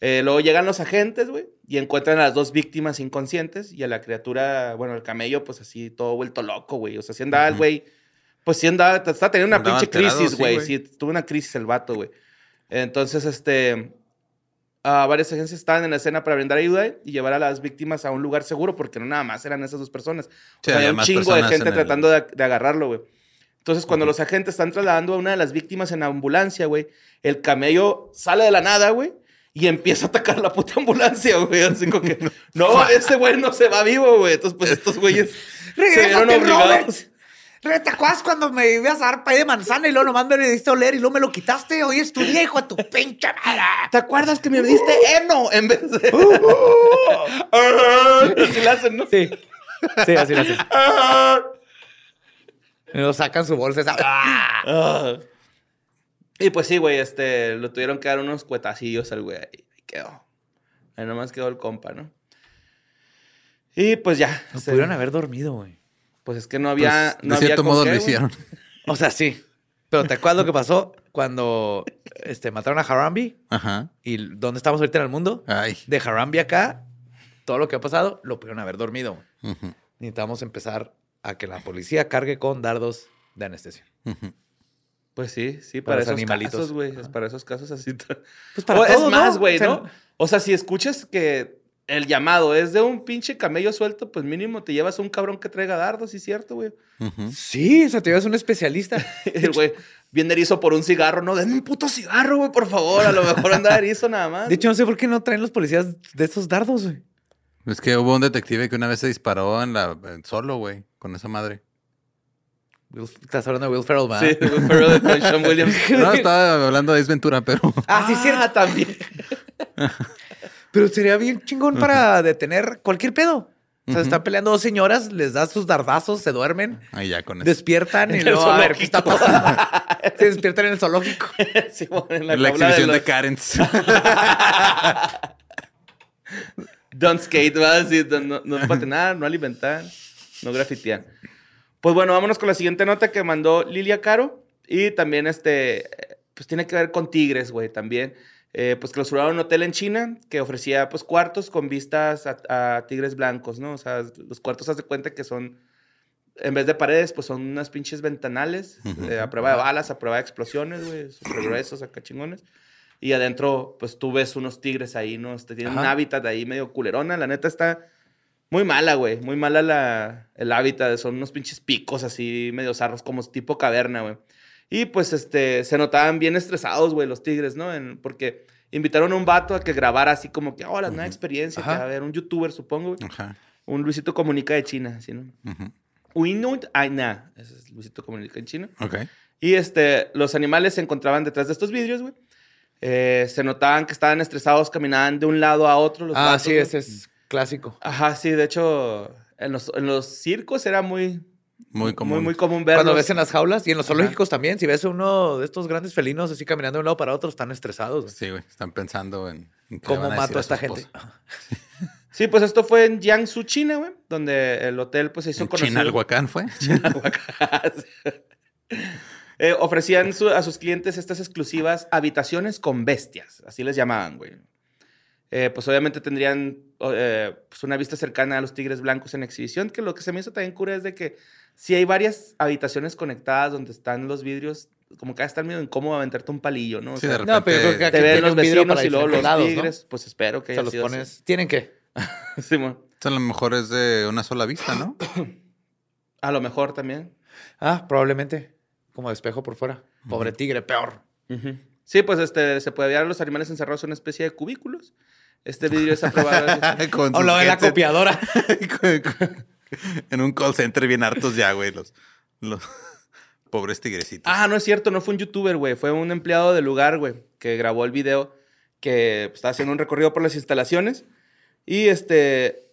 Eh, luego llegan los agentes, güey, y encuentran a las dos víctimas inconscientes y a la criatura, bueno, el camello, pues así, todo vuelto loco, güey. O sea, si andaba el Ujú. güey, pues sí andaba, está teniendo una Andaba pinche alterado, crisis, sí, güey. güey. Sí, tuvo una crisis el vato, güey. Entonces, este, ah, varias agencias estaban en la escena para brindar ayuda y llevar a las víctimas a un lugar seguro, porque no nada más eran esas dos personas. O Sí, sea, había un chingo de gente el- tratando de, de agarrarlo, güey. Entonces, cuando los agentes están trasladando a una de las víctimas en la ambulancia, güey, el camello sale de la nada, güey, y empieza a atacar la puta ambulancia, güey. Así como que, no, ese güey no se va vivo, güey. Entonces, pues estos güeyes se vieron ¡Regrésate, obligados. Robert! Re, ¿Te acuerdas cuando me ibas a dar pay de manzana y luego nomás me le diste a oler y luego me lo quitaste? Hoy es tu viejo, a tu pinche madre. ¿Te acuerdas que me diste heno en vez de...? Así le hacen, ¿no? Sí. Sí, así lo hacen. Y luego sacan su bolsa. esa-. Ah. Y pues sí, güey, este, lo tuvieron que dar unos cuetacillos al güey. Ahí quedó. Ahí nomás quedó el compa, ¿no? Y pues ya. No se- pudieron haber dormido, güey. Pues es que no había. Pues, no de había cierto modo qué, lo hicieron. O sea, sí. Pero ¿te acuerdas lo que pasó cuando este, mataron a Harambe? Ajá. ¿Y dónde estamos ahorita en el mundo? Ay. De Harambe acá, todo lo que ha pasado, lo pudieron haber dormido. güey. Ujú, Necesitamos empezar a que la policía cargue con dardos de anestesia. Pues sí, sí, Para esos animalitos. casos, güey. es Para esos casos así. Pues para o todo, es más, güey, ¿no? O sea, si escuchas que el llamado es de un pinche camello suelto, pues mínimo te llevas un cabrón que traiga dardos, ¿sí es cierto, güey? Sí, o sea, te llevas un especialista. El güey bien erizo por un cigarro, no, denme un puto cigarro, güey, por favor. A lo mejor anda erizo nada más. De hecho, no sé por qué no traen los policías de estos dardos, güey. Es que hubo un detective que una vez se disparó en la en solo, güey, con esa madre. Will- Estás hablando de Will Ferrell, ¿verdad? Sí, Will Ferrell con Sean Williams. No, estaba hablando de Ace Ventura, pero Ah, sí, cierto. también. Pero sería bien chingón para detener cualquier pedo. O sea, están peleando dos señoras, les das sus dardazos, se duermen, ahí ya con eso. despiertan y En el luego a ver qué está zoológico. pasando. se despiertan en el zoológico. Sí, bueno, en la, La, jaula exhibición de, los- Karens. Don't skate, ¿verdad? Sí, no, no, no patinar, no alimentar, no grafitear. Pues bueno, vámonos con la siguiente nota que mandó Lilia Caro. Y también, este, pues tiene que ver con tigres, güey, también. Eh, pues clausuraron un hotel en China que ofrecía, pues, cuartos con vistas a, a tigres blancos, ¿no? O sea, los cuartos, haz de cuenta que son, en vez de paredes, pues son unas pinches ventanales eh, a prueba de balas, a prueba de explosiones, güey, súper gruesos, acá chingones. Y adentro, pues tú ves unos tigres ahí, ¿no? Este, tienen un Ajá. hábitat ahí medio culerona. La neta está muy mala, güey. Muy mala la, el hábitat. Son unos pinches picos así, medio zarros, como tipo caverna, güey. Y pues, este, se notaban bien estresados, güey, los tigres, ¿no? En- porque invitaron a un vato a que grabara así como que, oh, la nueva experiencia. Ajá. Que, a ver, un youtuber, supongo, güey. Ajá. Un Luisito Comunica de China, así, ¿no? Ujú. Uinut Aina. Ese es Luisito Comunica en China. Ok. Y este, los animales se encontraban detrás de estos vidrios, güey. Eh, se notaban que estaban estresados, caminaban de un lado a otro. Los Ah, vatos, sí, ese es clásico. Ajá, sí, de hecho, en los, en los circos era muy, Muy común. Muy, muy común verlos. Cuando ves en las jaulas y en los Ajá. zoológicos también, si ves uno de estos grandes felinos así caminando de un lado para otro, están estresados. güey. Sí, güey. Están pensando en, en qué ¿Cómo mato a esta gente? Sí, pues esto fue en Jiangsu, China, güey, donde el hotel pues se hizo En conocido. Chinalhuacán fue. Eh, ofrecían su- a sus clientes estas exclusivas habitaciones con bestias, así les llamaban, güey. Eh, pues obviamente tendrían eh, pues una vista cercana a los tigres blancos en exhibición, que lo que se me hizo también cura es de que si hay varias habitaciones conectadas donde están los vidrios, como que están medio incómodo aventarte un palillo, ¿no? O Sí, sea, de repente. No, pero creo que aquí te ven los un vidrio vecinos para y luego los tigres, pues espero que O los sido así. pones. ¿Tienen que? Simón. Esto a lo mejor es de una sola vista, ¿no? A lo mejor también. Ah, probablemente. Como de espejo por fuera. Pobre tigre, peor. Sí, pues este, se puede ver a los animales encerrados en una especie de cubículos. Este vidrio es aprobado. Sus lado de la copiadora. En un call center bien hartos ya, güey. Los, los pobres tigrecitos. ah, no es cierto, no fue un youtuber, güey. Fue un empleado del lugar, güey, que grabó el video que pues, estaba haciendo un recorrido por las instalaciones. Y este,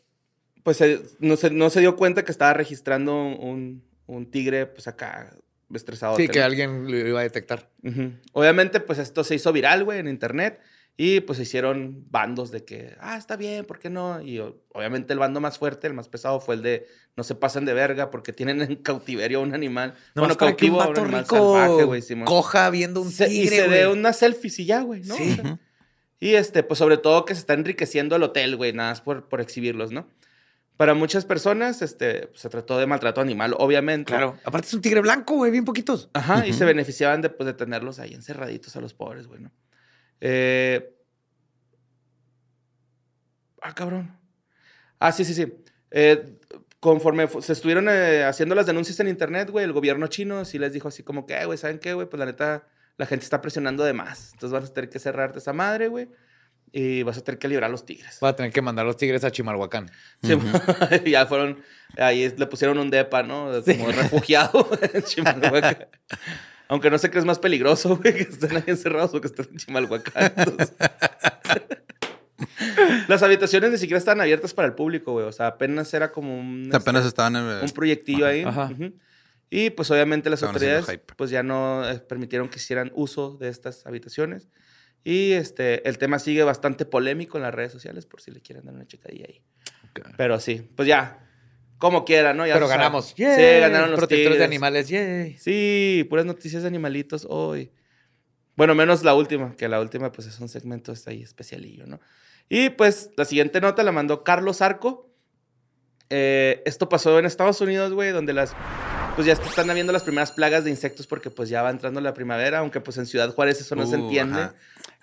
pues no, se, no se dio cuenta que estaba registrando un, un tigre, pues acá, estresado. Sí, que alguien lo iba a detectar. Ujú. Obviamente, pues esto se hizo viral, güey, en internet. Y pues se hicieron bandos de que, ah, está bien, ¿por qué no? Y obviamente el bando más fuerte, el más pesado, fue el de no se pasen de verga porque tienen en cautiverio a un animal. No, bueno, cautivo a un vato animal rico salvaje, güey. Coja viendo un Se- tigre, y se dé güey. unas selfies y ya, güey, ¿no? Sí. O sea, y este, pues sobre todo que se está enriqueciendo el hotel, güey, nada más por, por exhibirlos, ¿no? Para muchas personas, este, pues, se trató de maltrato animal, obviamente. Claro. Aparte es un tigre blanco, güey, bien poquitos. Ajá, y se beneficiaban de, pues, de tenerlos ahí encerraditos a los pobres, güey, ¿no? Eh... Ah, cabrón. Ah, sí, sí, sí. Eh, conforme se estuvieron eh, haciendo las denuncias en internet, güey, el gobierno chino sí les dijo así como que, "Eh, güey, ¿saben qué, güey? Pues la neta, la gente está presionando de más. Entonces vas a tener que cerrarte esa madre, güey, y vas a tener que liberar a los tigres. Va a tener que mandar los tigres a Chimalhuacán. Sí, y ya fueron, ahí le pusieron un depa, ¿no? Como refugiado en Chimalhuacán. Aunque no sé qué es más peligroso, güey, que estén ahí encerrados o que estén en Chimalhuacán. entonces. Las habitaciones ni siquiera estaban abiertas para el público, güey. O sea, apenas era como un, Apenas este, estaban en un proyectillo ahí. Ajá. Ujú. Y pues obviamente las Estaban autoridades pues ya no eh, permitieron que hicieran uso de estas habitaciones. Y este, el tema sigue bastante polémico en las redes sociales por si le quieren dar una checadilla ahí. Pero sí, pues ya, como quiera, ¿no? Ya Pero ganamos. Sí, ganaron los Protectores de animales, yay. Sí, puras noticias de animalitos hoy. Bueno, menos la última, que la última pues es un segmento está ahí especialillo, ¿no? Y pues la siguiente nota la mandó Carlos Arco. Eh, esto pasó en Estados Unidos, güey, donde las pues ya están habiendo las primeras plagas de insectos porque pues ya va entrando la primavera, aunque pues en Ciudad Juárez eso no se Uh, entiende.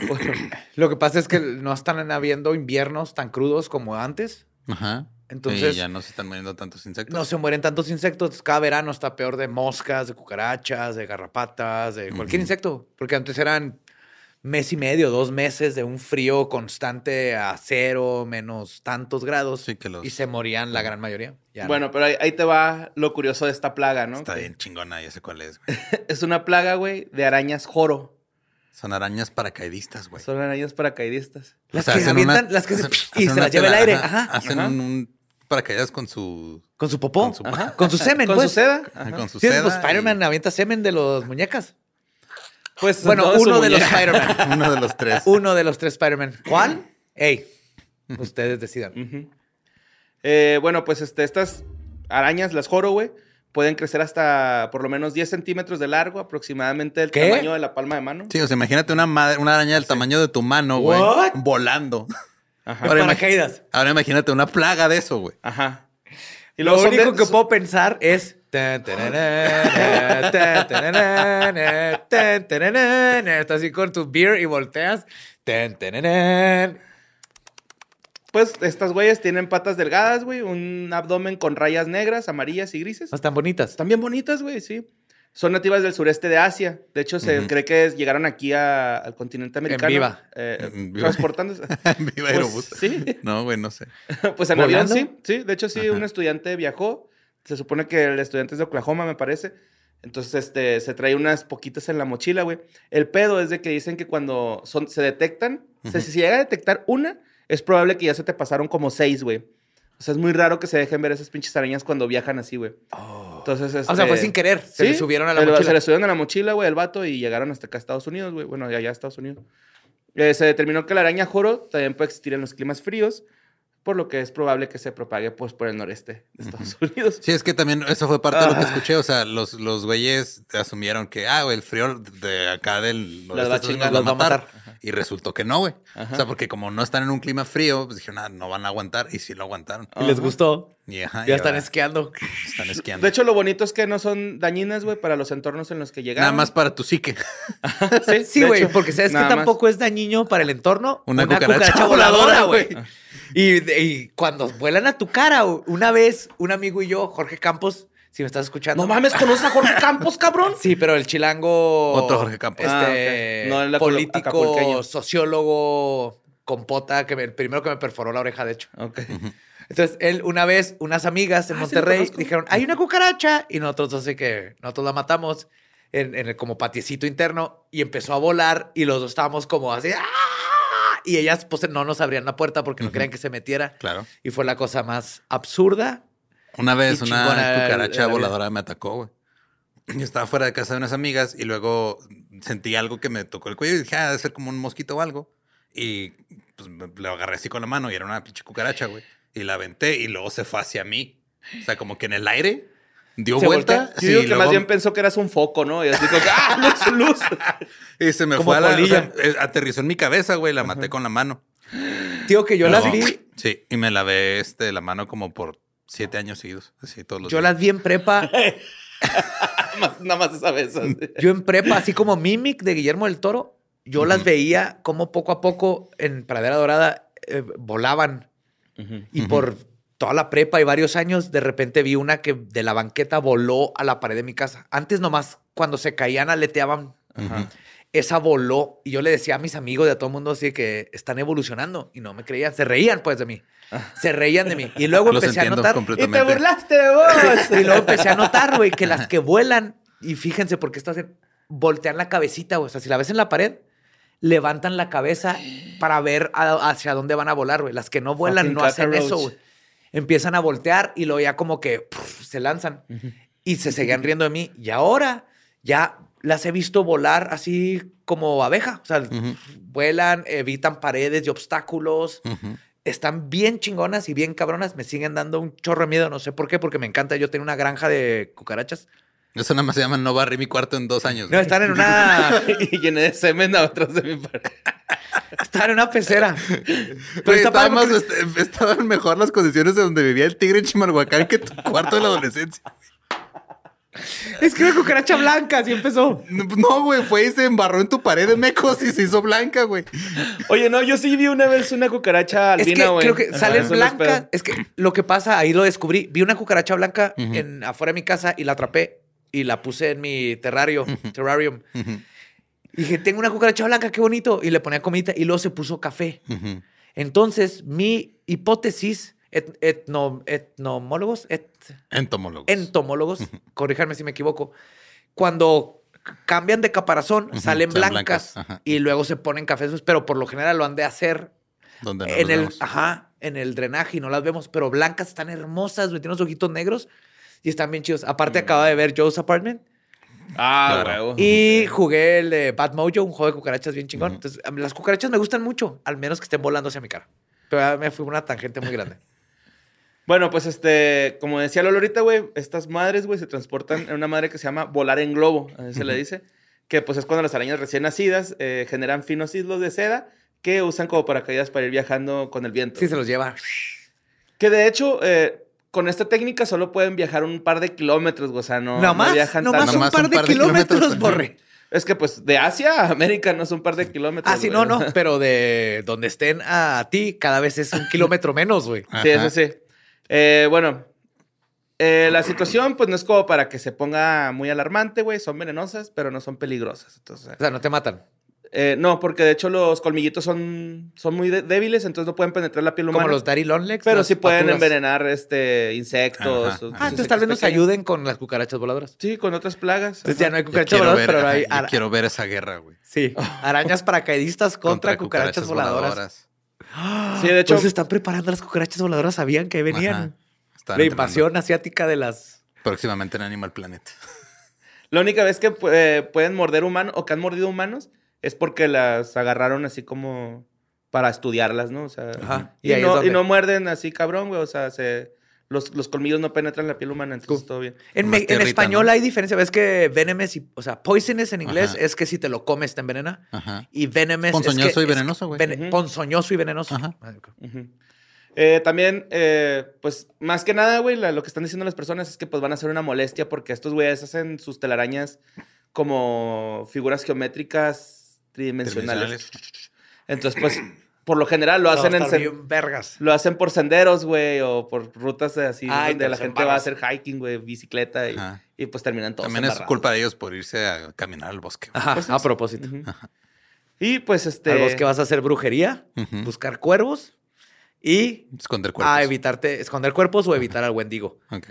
Bueno, Lo que pasa es que no están habiendo inviernos tan crudos como antes. Ajá. Entonces- Y ya no se están muriendo tantos insectos. No se mueren tantos insectos. Cada verano está peor de moscas, de cucarachas, de garrapatas, de cualquier insecto. Porque antes eran mes y medio, dos meses de un frío constante a cero, menos tantos grados. Sí, que los- Y se morían la gran mayoría. Ya no. bueno, pero ahí, ahí te va lo curioso de esta plaga, ¿no? Está bien chingona, ya sé cuál es. güey. Es una plaga, güey, de arañas joro. Son arañas paracaidistas, güey. Son arañas paracaidistas. Las O sea, que avientan, una- las que se- hacen- y se las lleva el aire. ajá. Hacen Ajá. un paracaídas con su... Con su popó. Con su- Ajá. Con su semen, Con pues. su seda. ajá, con su Sí, seda. pues Spider-Man y- avienta semen de los muñecas. Pues Bueno, uno de los. Spider-Man. Uno de los tres. Uno de los tres Spider-Man. ¿Cuál? Ey, ustedes decidan. Eh, bueno, pues este, estas arañas, las joro, güey, pueden crecer hasta por lo menos 10 centímetros de largo, aproximadamente el ¿Qué? tamaño de la palma de mano. Sí, o sea, imagínate una, madre- una araña del tamaño de tu mano, güey. Volando. Ajá. Ahora paracaídas. Ahora imagínate una plaga de eso, güey. Ajá. Y Lo único de- que puedo pensar es. Estás así con tu beer y volteas. Pues estas güeyes tienen patas delgadas, güey, un abdomen con rayas negras, amarillas y grises. No están bonitas. Están bien bonitas, güey, sí. Son nativas del sureste de Asia. De hecho, se cree que llegaron aquí a- al continente americano. viva. eh, En viva. transportándose. Viva Pues, sí. No, güey, no sé. Pues en avión sí, sí. De hecho, sí, Ajá. un estudiante viajó. Se supone que el estudiante es de Oklahoma, me parece. Entonces, este, se trae unas poquitas en la mochila, güey. El pedo es de que dicen que cuando son, se detectan, o sea, Ujú. si se llega a detectar una, es probable que ya se te pasaron como seis, güey. O sea, es muy raro que se dejen ver esas pinches arañas cuando viajan así, güey. Entonces, O sea, fue este, sin querer. Se sí, le subieron a la se le- mochila. Se le subieron a la mochila, güey, el vato y llegaron hasta acá a Estados Unidos, güey. Bueno, allá a Estados Unidos. Eh, se determinó que la araña joro también puede existir en los climas fríos, por lo que es probable que se propague pues, por el noreste de Estados Unidos. Sí, es que también eso fue parte de lo que Ah. escuché. O sea, los, los güeyes asumieron que, ah, güey, el frío de acá del Las va a chingar, los va a matar. Y resultó que no, güey. O sea, porque como no están en un clima frío, pues dijeron, ah, no van a aguantar. Y sí lo aguantaron. Y les gustó. Y, ajá, y Ya están esquiando. están esquiando. De hecho, lo bonito es que no son dañinas, güey, para los entornos en los que llegaron. Nada más para tu psique. Sí, güey, porque sabes que tampoco es dañino para el entorno. Una cucaracha voladora, voladora, güey. Y, y cuando vuelan a tu cara, una vez, un amigo y yo, Jorge Campos, si me estás escuchando. No mames, ¿conoces a Jorge Campos, cabrón? Sí, pero el chilango. Otro Jorge Campos. Este, Ah, ok. No, el político, sociólogo, compota, que me- el primero que me perforó la oreja, de hecho. Ok. Entonces, él, una vez, unas amigas en Ah, Monterrey dijeron, hay una cucaracha. Y nosotros, así que nosotros la matamos en, en el como patiecito interno y empezó a volar y los dos estábamos como así. ¡ah! Y ellas, pues, no nos abrían la puerta porque no querían que se metiera. Claro. Y fue la cosa más absurda. Una vez una cucaracha voladora me atacó, güey. Yo estaba fuera de casa de unas amigas y luego sentí algo que me tocó el cuello y dije, ah, debe ser como un mosquito o algo. Y pues lo agarré así con la mano y era una pinche cucaracha, güey. Y la aventé y luego se fue hacia mí. O sea, como que en el aire dio Se vuelta. Yo sí, digo que luego- más bien pensó que eras un foco, ¿no? Y así como, ¡ah, luz, luz! Y se me Como fue a la... o sea, eh, aterrizó en mi cabeza, güey. La maté con la mano. Tío, que yo las Luego- vi. Sí, y me lavé este, la mano como por siete años seguidos. Así todos los Yo días. las vi en prepa. Nada más- esa vez. así. Yo en prepa, así como Mimic de Guillermo del Toro, yo las veía como poco a poco en Pradera Dorada eh, volaban. Y por toda la prepa y varios años, de repente vi una que de la banqueta voló a la pared de mi casa. Antes nomás, cuando se caían, aleteaban. Esa voló. Y yo le decía a mis amigos y a todo el mundo así que están evolucionando. Y no me creían. Se reían pues de mí. Se reían de mí. Y luego Los empecé a notar. Y te burlaste de vos. Y luego empecé a notar, güey, que las que vuelan, y fíjense por qué esto hacen, voltean la cabecita, güey. O sea, si la ves en la pared, levantan la cabeza para ver a- hacia dónde van a volar, güey. Las que no vuelan Fucking no hacen cockroach. eso, güey. Empiezan a voltear y luego ya como que se lanzan. Y se seguían riendo de mí. Y ahora ya las he visto volar así como abeja. O sea, vuelan, evitan paredes y obstáculos. Están bien chingonas y bien cabronas. Me siguen dando un chorro de miedo. No sé por qué, porque me encanta. Yo tengo una granja de cucarachas. Eso nada más se llama no barrí mi cuarto en dos años. No, están en una, y llené de semen atrás de mi pared. están en una pecera. Pero Güey, está estaba padre más- porque- est- estaban mejor las condiciones de donde vivía el tigre en Chimalhuacán que tu cuarto de la adolescencia. Es que una cucaracha blanca, así empezó. No, güey, fue y se embarró en tu pared de mecos y se hizo blanca, güey. Oye, no, yo sí vi una vez una cucaracha Es que albina, güey. creo que Ajá, salen eso no es. Es que lo que pasa, ahí lo descubrí. Vi una cucaracha blanca en, afuera de mi casa y la atrapé y la puse en mi terrario, terrarium. Y dije, tengo una cucaracha blanca, qué bonito. Y le ponía comidita y luego se puso café. Entonces, mi hipótesis, et- etno- etnomólogos, et- Entomólogos. entomólogos, corríjanme si me equivoco, cuando cambian de caparazón, salen salen blancas, y luego se ponen cafés, pero por lo general lo han de hacer Donde no en los el, vemos. ajá, en el drenaje y no las vemos, pero blancas están hermosas, güey, tienen unos ojitos negros y están bien chidos. Aparte, Mm. acaba de ver Joe's Apartment Ah, Claro. y jugué el de Bad Mojo, un juego de cucarachas bien chingón. Entonces, las cucarachas me gustan mucho, al menos que estén volando hacia mi cara. Pero me fui una tangente muy grande. Bueno, pues este, como decía Lolo ahorita, güey, estas madres, güey, se transportan en una madre que se llama volar en globo, así se le dice, que pues es cuando las arañas recién nacidas eh, generan finos hilos de seda que usan como paracaídas para ir viajando con el viento. Sí, se los lleva. Que de hecho, eh, con esta técnica solo pueden viajar un par de kilómetros, güey, o sea, no, Nada no más, viajan nomás tanto. un par de kilómetros, borre. Es que pues de Asia a América no es un par de kilómetros. Ah, sí, güey. no, no, pero de donde estén a ti, cada vez es un kilómetro menos, güey. Sí, eso sí. Eh, bueno, eh, la situación pues no es como para que se ponga muy alarmante, güey. Son venenosas, pero no son peligrosas. Entonces, O sea, no te matan. eh, no, porque de hecho los colmillitos son, son muy débiles, entonces no pueden penetrar la piel humana. Como los Daddy Longlegs. pero sí pueden envenenar este, insectos. Ajá. Ah, entonces insectos tal vez nos pequeños. ayuden con las cucarachas voladoras. Sí, con otras plagas. Entonces ya no hay Yo cucarachas voladoras, ver, pero ajá, hay ara- quiero ver esa guerra, güey. sí, arañas paracaidistas contra, cucarachas, voladoras. Sí, de hecho, Pues se están preparando las cucarachas voladoras, sabían que venían. La invasión asiática de las Próximamente en Animal Planet. La única vez que eh, pueden morder humanos o que han mordido humanos es porque las agarraron así como para estudiarlas, ¿no? O sea, Ajá. no, y no muerden así cabrón, güey. O sea, se, los, los colmillos no penetran la piel humana, entonces todo bien. En, me- en español ¿no? hay diferencia. Ves que venomous y, o sea, poisonous en inglés Ajá. es que si te lo comes te envenena. Ajá. Y venomous Ponzoñoso es que y venenoso, güey. vene-. Ponzoñoso y venenoso. Ajá. Ah. Eh, también, eh, pues, más que nada, güey, lo que están diciendo las personas es que pues van a ser una molestia porque estos güeyes hacen sus telarañas como figuras geométricas tridimensionales. Entonces, pues, por lo general lo hacen en bien vergas. lo hacen por senderos, güey, o por rutas de así Ay, donde la gente va a hacer hiking, güey, bicicleta y, y, pues terminan todos También es culpa de ellos por irse a caminar al bosque. Ajá, Pues a propósito. Ujú. Y pues este Al bosque vas a hacer brujería, Ujú. buscar cuervos y Esconder cuerpos. a evitarte, esconder cuerpos o evitar al wendigo. Ok.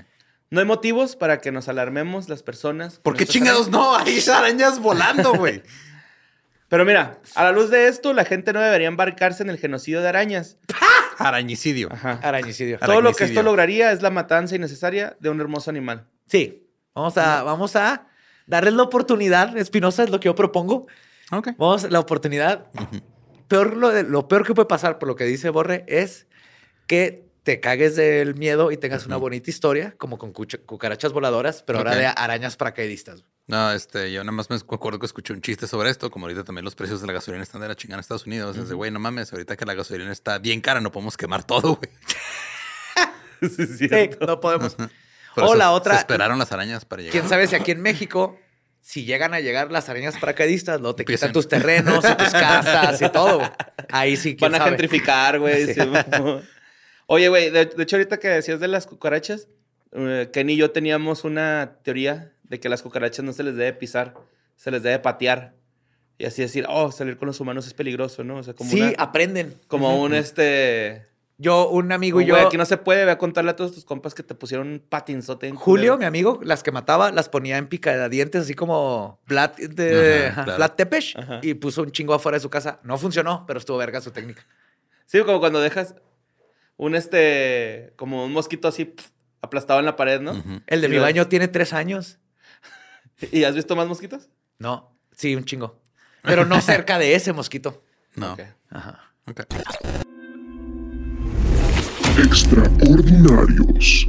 no hay motivos para que nos alarmemos las personas. ¿Por qué chingados no? Hay arañas volando, güey. Pero mira, a la luz de esto, la gente no debería embarcarse en el genocidio de arañas. Arañicidio. Ajá. Arañicidio. Todo lo que esto lograría es la matanza innecesaria de un hermoso animal. Sí. Vamos a, vamos a darles la oportunidad. Espinosa es lo que yo propongo. Ok. Vamos, la oportunidad. Peor lo, de- lo peor que puede pasar, por lo que dice Borre, es que te cagues del miedo y tengas una bonita historia, como con cucarachas voladoras, pero ahora de arañas paracaidistas. No, este, yo nada más me acuerdo que escuché un chiste sobre esto, como ahorita también los precios de la gasolina están de la chingada en Estados Unidos. Es de, güey, no mames, ahorita que la gasolina está bien cara, no podemos quemar todo, güey. Sí, no podemos. Por O eso la se otra, esperaron las arañas para llegar. quién sabe si aquí en México, si llegan a llegar las arañas paracaidistas, no te quitan tus terrenos y tus casas y todo. güey. Ahí sí, quién Van a sabe. gentrificar, güey. Sí. sí. Oye, güey, de, de hecho, ahorita que decías de las cucarachas, eh, Ken y yo teníamos una teoría de que las cucarachas no se les debe pisar, se les debe patear. Y así decir, oh, salir con los humanos es peligroso, ¿no? O sea, como, Sí, una- aprenden. como un este. Yo, un amigo y yo, aquí no se puede, ve a contarle a todos tus compas que te pusieron un patinzote en Julio, mi culero. amigo, las que mataba, las ponía en picadientes, así como Vlad de Ajá, claro. Vlad Tepes, Ajá. y puso un chingo afuera de su casa. No funcionó, pero estuvo verga su técnica. Sí, como cuando dejas un este. como un mosquito así pf, aplastado en la pared, ¿no? El de Y mi lo- baño tiene tres años. ¿Y has visto más mosquitos? No, sí, un chingo. Pero no cerca de ese mosquito. No. Ok. Ajá. Ok. Extraordinarios.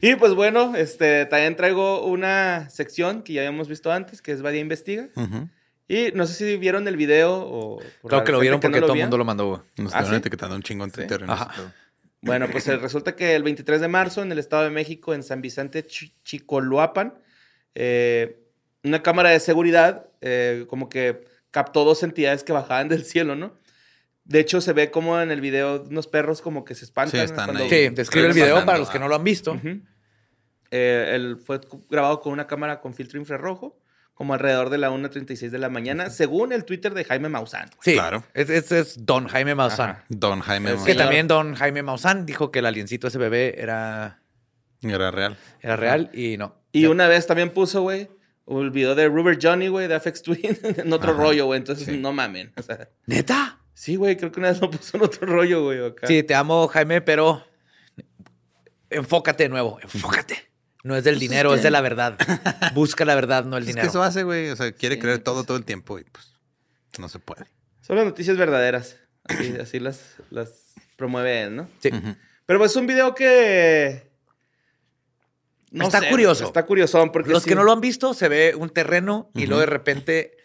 Y pues bueno, este, también traigo una sección que ya habíamos visto antes, que es Badía Investiga. Y no sé si vieron el video o... Creo que lo vieron que porque no todo el mundo lo mandó. Nos ¿Ah, estuvieron sí? etiquetando un chingo en. Twitter. Ajá. Bueno, pues eh, resulta que el 23 de marzo en el Estado de México, en San Vicente Chi- Chicoloapan, eh, una cámara de seguridad eh, como que captó dos entidades que bajaban del cielo, ¿no? De hecho, se ve como en el video unos perros como que se espantan. Sí, están cuando- ahí. Sí, describe el video para los que no lo han visto. Eh, el- fue grabado con una cámara con filtro infrarrojo, como alrededor de la 1.36 de la mañana, según el Twitter de Jaime Maussan. Sí, Claro. Es, es- es Don Jaime Maussan. Ajá. Don Jaime Es Que también Don Jaime Maussan dijo que el aliencito ese bebé era, Era real. era real y no. Y Ya. una vez también puso, güey, el video de Rubber Johnny, güey, de Afex Twin, en otro Ajá. rollo, güey. Entonces, Sí. no mamen. O sea, ¿Neta? sí, güey, creo que una vez lo puso en otro rollo, güey, acá. Sí, te amo, Jaime, pero enfócate de nuevo, enfócate. No es del dinero, es de la verdad. Busca la verdad, no el Es que dinero. eso hace, güey. O sea, quiere Sí, creer pues. todo todo el tiempo y pues no se puede. Son las noticias verdaderas. Así, así las, las promueve él, ¿no? Sí. Pero pues es un video que... Está curioso. Está curiosón porque Los sí. que no lo han visto, se ve un terreno y Ujú. luego de repente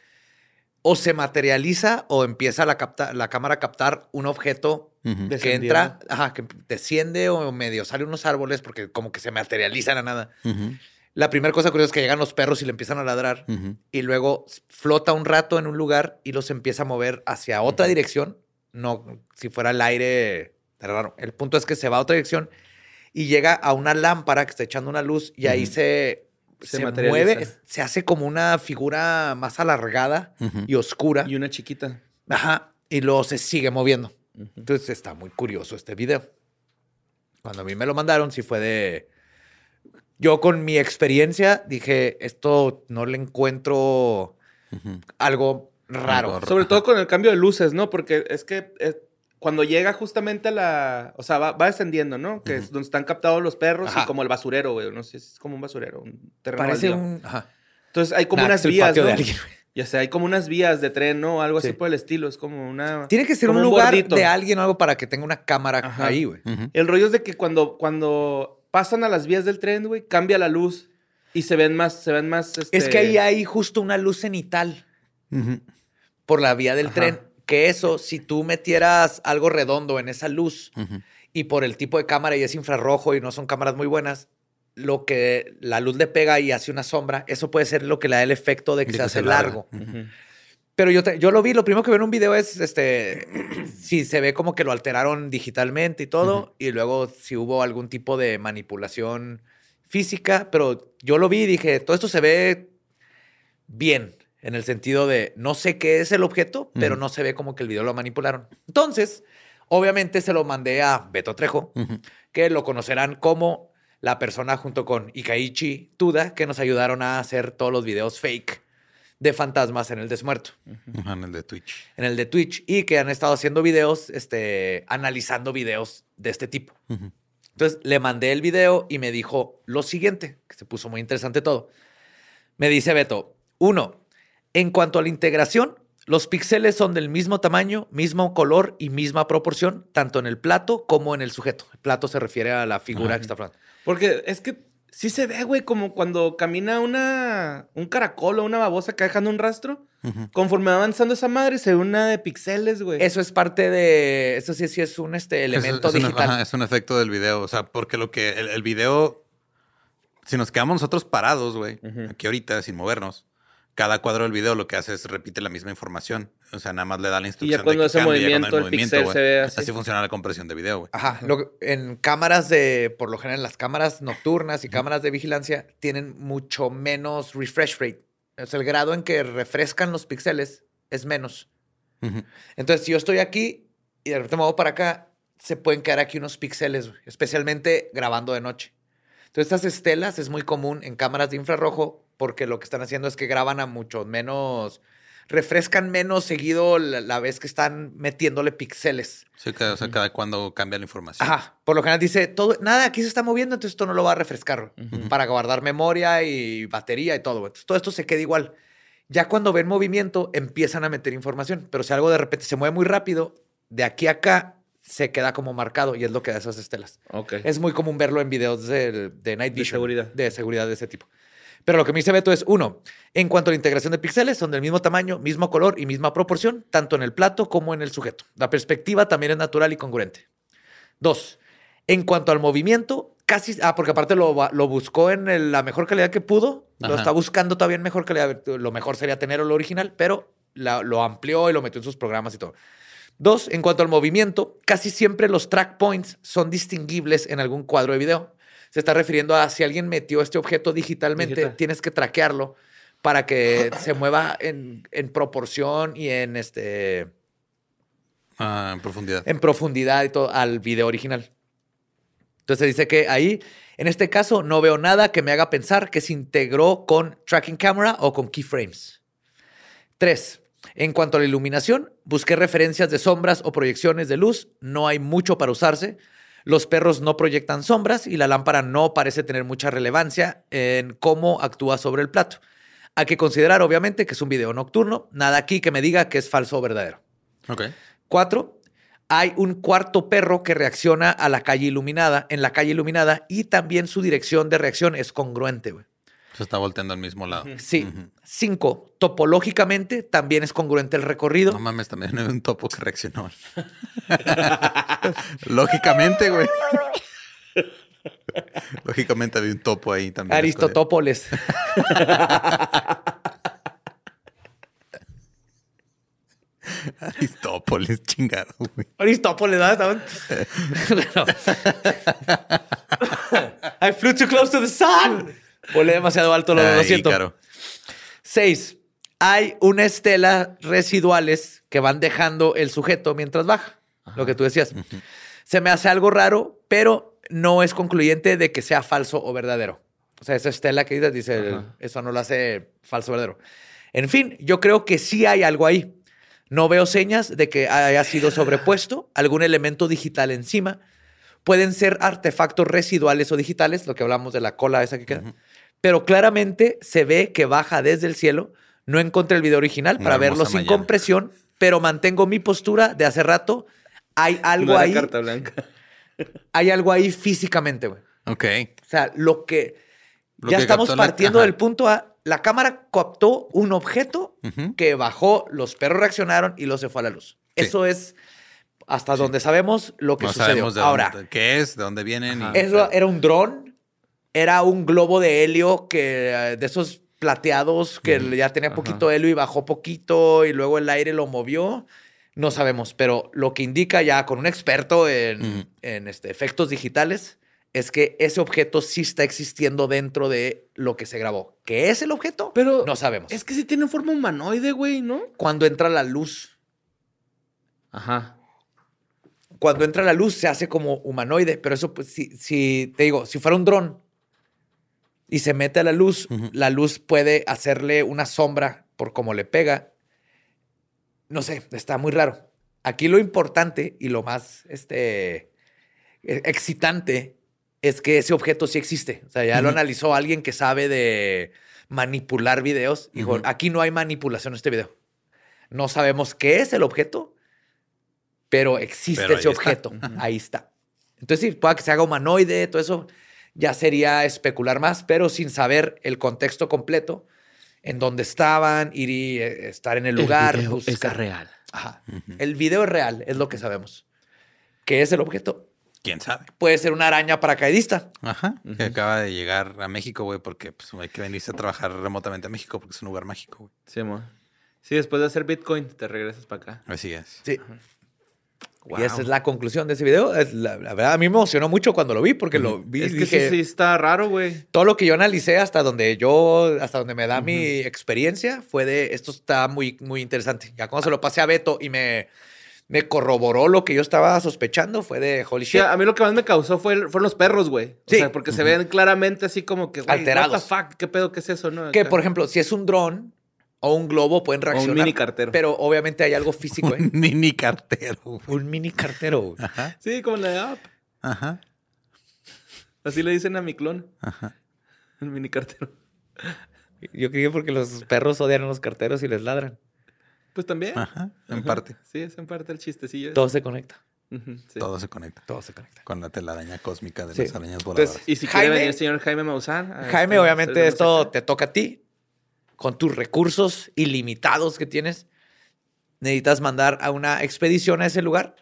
o se materializa o empieza la, capta- la cámara a captar un objeto Ujú. De- que entra, ajá, que desciende o medio sale unos árboles porque como que se materializa la nada. Ujú. La primera cosa curiosa es que llegan los perros y le empiezan a ladrar Ujú. y luego flota un rato en un lugar y los empieza a mover hacia otra dirección. No, si fuera el aire, raro. El punto es que se va a otra dirección y llega a una lámpara que está echando una luz y ahí se, Se se, mueve, se hace como una figura más alargada Ujú. y oscura. Y una chiquita. Ajá. Y luego se sigue moviendo. Entonces está muy curioso este video. Cuando a mí me lo mandaron, sí fue de. Yo con mi experiencia dije, esto no le encuentro algo raro. Algo Sobre todo con el cambio de luces, ¿no? Porque es que eh, cuando llega justamente a la. O sea, va, va descendiendo, ¿no? Que es donde están captados los perros Ajá. y como el basurero, güey. No sé, es como un basurero, un terreno Parece baldío. un. Ajá. Entonces hay como Nah, unas es el vías. patio ¿no? de alguien. Ya sé, hay como unas vías de tren, ¿no? Algo así Sí. por el estilo. Es como una. Tiene que ser un lugar bordito. de alguien o algo para que tenga una cámara Ajá. ahí, güey. El rollo es de que cuando, cuando pasan a las vías del tren, güey, cambia la luz y se ven más, se ven más. Es este, que ahí hay justo una luz cenital por la vía del Ajá. tren. Que eso, si tú metieras algo redondo en esa luz y por el tipo de cámara y es infrarrojo y no son cámaras muy buenas, lo que la luz le pega y hace una sombra, eso puede ser lo que le da el efecto de que De se que hace largo. Pero yo, te- yo lo vi, lo primero que veo en un video es este si se ve como que lo alteraron digitalmente y todo, y luego si hubo algún tipo de manipulación física, pero yo lo vi y dije, todo esto se ve bien, en el sentido de no sé qué es el objeto, pero no se ve como que el video lo manipularon. Entonces, obviamente se lo mandé a Beto Trejo, que lo conocerán como la persona junto con Ikaichi Tuda, que nos ayudaron a hacer todos los videos fake de fantasmas en el desmuerto Ajá, En el de Twitch. en el de Twitch y que han estado haciendo videos, este, analizando videos de este tipo. Entonces le mandé el video y me dijo lo siguiente, que se puso muy interesante todo. Me dice Beto, uno, en cuanto a la integración, los píxeles son del mismo tamaño, mismo color y misma proporción, tanto en el plato como en el sujeto. El plato se refiere a la figura Ajá. que está hablando. Porque es que sí se ve, güey, como cuando camina una, un caracol o una babosa que dejando un rastro. Conforme va avanzando esa madre, se ve una de píxeles, güey. Eso es parte de, eso sí, sí es un este, Es- elemento es, un- digital. ajá, es un efecto del video. O sea, porque lo que el, el video, si nos quedamos nosotros parados, güey, aquí ahorita sin movernos, cada cuadro del video lo que hace es repite la misma información. O sea, nada más le da la instrucción. cuando de que hace cambie, ya cuando movimiento, el se ve así. funciona la compresión de video, güey. Ajá. lo- en cámaras de, por lo general, las cámaras nocturnas y cámaras de vigilancia tienen mucho menos refresh rate. O sea, el grado en que refrescan los píxeles es menos. Entonces, si yo estoy aquí y de repente me voy para acá, se pueden quedar aquí unos píxeles, especialmente grabando de noche. Entonces, estas estelas es muy común en cámaras de infrarrojo porque lo que están haciendo es que graban a mucho menos, refrescan menos seguido la, la vez que están metiéndole píxeles. Sí, cada, o sea, cada cuando cambia la información. Ajá. Por lo general dice, todo, nada, aquí se está moviendo, entonces esto no lo va a refrescar güey, Ujú. para guardar memoria y batería y todo. Entonces, todo esto se queda igual. Ya cuando ven movimiento, empiezan a meter información. Pero si algo de repente se mueve muy rápido, de aquí a acá se queda como marcado y es lo que da esas estelas. Ok. Es muy común verlo en videos de, de Night De Vision. seguridad. De seguridad de ese tipo. Pero lo que me dice Beto es, uno, en cuanto a la integración de píxeles, son del mismo tamaño, mismo color y misma proporción, tanto en el plato como en el sujeto. La perspectiva también es natural y congruente. Dos, en cuanto al movimiento, casi, ah, porque aparte lo, buscó en el- la mejor calidad que pudo, lo está buscando todavía en mejor calidad. Lo mejor sería tener lo original, pero la- lo amplió y lo metió en sus programas y todo. Dos, en cuanto al movimiento, casi siempre los track points son distinguibles en algún cuadro de video. Se está refiriendo a si alguien metió este objeto digitalmente, Digital. tienes que traquearlo para que se mueva en, en proporción y en este Ah, en profundidad. en profundidad y todo al video original. Entonces dice que ahí, en este caso, no veo nada que me haga pensar que se integró con tracking camera o con keyframes. Tres, en cuanto a la iluminación, busqué referencias de sombras o proyecciones de luz. No hay mucho para usarse. Los perros no proyectan sombras y la lámpara no parece tener mucha relevancia en cómo actúa sobre el plato. Hay que considerar, obviamente, que es un video nocturno. Nada aquí que me diga que es falso o verdadero. Ok. Cuatro, hay un cuarto perro que reacciona a la calle iluminada, en la calle iluminada, y también su dirección de reacción es congruente. güey. Se está volteando al mismo lado. Sí. Cinco, topológicamente también es congruente el recorrido. No mames, también hay un topo que reaccionó. Lógicamente, güey. Lógicamente había un topo ahí también. Aristotópolis. Aristópolis, chingado, güey. Aristópolis, ¿verdad? Estaban- I flew too close to the sun. Volé demasiado alto, lo, lo Ay, siento. Ícaro. Seis, hay una estela residuales que van dejando el sujeto mientras baja. Lo que tú decías. Se me hace algo raro, pero no es concluyente de que sea falso o verdadero. O sea, esa estela que dices, dice, Ajá. eso no lo hace falso o verdadero. En fin, yo creo que sí hay algo ahí. No veo señas de que haya sido sobrepuesto algún elemento digital encima. Pueden ser artefactos residuales o digitales, lo que hablamos de la cola esa que queda. Pero claramente se ve que baja desde el cielo. No encontré el video original Una para verlo sin mañana. compresión, pero mantengo mi postura de hace rato. Hay algo No ahí, carta blanca. hay algo ahí físicamente, güey. Ok. O sea, lo que Lo ya que estamos la- partiendo del punto A. La cámara captó un objeto que bajó, los perros reaccionaron y lo se fue a la luz. Sí. Eso es hasta donde sabemos lo que No sucedió. sabemos de Ahora, dónde, qué es, de dónde vienen. y- eso era un dron, era un globo de helio que eh, de esos plateados que ya tenía poquito helio y bajó poquito y luego el aire lo movió. No sabemos, pero lo que indica ya con un experto en, en, este, efectos digitales es que ese objeto sí está existiendo dentro de lo que se grabó. ¿Qué es el objeto? Pero no sabemos. Es que sí tiene forma humanoide, güey, ¿no? Cuando entra la luz, Ajá. cuando entra la luz se hace como humanoide, pero eso, pues, si, si te digo, si fuera un dron y se mete a la luz, la luz puede hacerle una sombra por cómo le pega. No sé, está muy raro. Aquí lo importante y lo más este, eh, excitante es que ese objeto sí existe. O sea, ya lo analizó alguien que sabe de manipular videos. Dijo, aquí no hay manipulación en este video. No sabemos qué es el objeto, pero existe Pero ese está. objeto. Ahí está. Entonces, sí, pueda que se haga humanoide, todo eso ya sería especular más, pero sin saber el contexto completo, en dónde estaban, ir y eh, estar en el lugar. El video buscar. es real. Ajá. El video es real, es lo que sabemos. ¿Qué es el objeto? ¿Quién sabe? Puede ser una araña paracaidista. Ajá. Que acaba de llegar a México, güey, porque pues, hay que venirse a trabajar remotamente a México porque es un lugar mágico, güey. Sí, mo. Sí, después de hacer Bitcoin, te regresas para acá. Así es. Sí. Wow. Y esa es la conclusión de ese video. Es la, la verdad, a mí me emocionó mucho cuando lo vi, porque lo vi Es y que dije, sí, sí está raro, güey. todo lo que yo analicé hasta donde yo, hasta donde me da mi experiencia, fue de esto está muy, muy interesante. Ya cuando se lo pasé a Beto y me, me corroboró lo que yo estaba sospechando, fue de holy shit. a mí lo que más me causó fue fueron los perros, güey. O Sí. sea, porque se ven claramente así como que, güey, Alterados. What the fuck, ¿qué pedo? ¿Qué es eso, no? Que, por ejemplo, si es un dron o un globo, pueden reaccionar. mini cartero. Pero obviamente hay algo físico, ¿eh? Un mini cartero, güey. un mini cartero. Ajá. Sí, como la de Up. Ajá. Así le dicen a mi clon. Ajá. El mini cartero. Yo creo porque los perros odian a los carteros y les ladran. Pues también. Ajá. En Ajá. parte. Sí, es en parte el chistecillo. Todo se conecta. Sí. Todo se conecta. Todo se conecta. Con la telaraña cósmica de Sí. las arañas voladoras. Entonces, Y si Jaime- quiere venir el señor Jaime Maussan. Jaime, este- obviamente esto te toca a ti. Con tus recursos ilimitados que tienes, necesitas mandar a una expedición a ese lugar.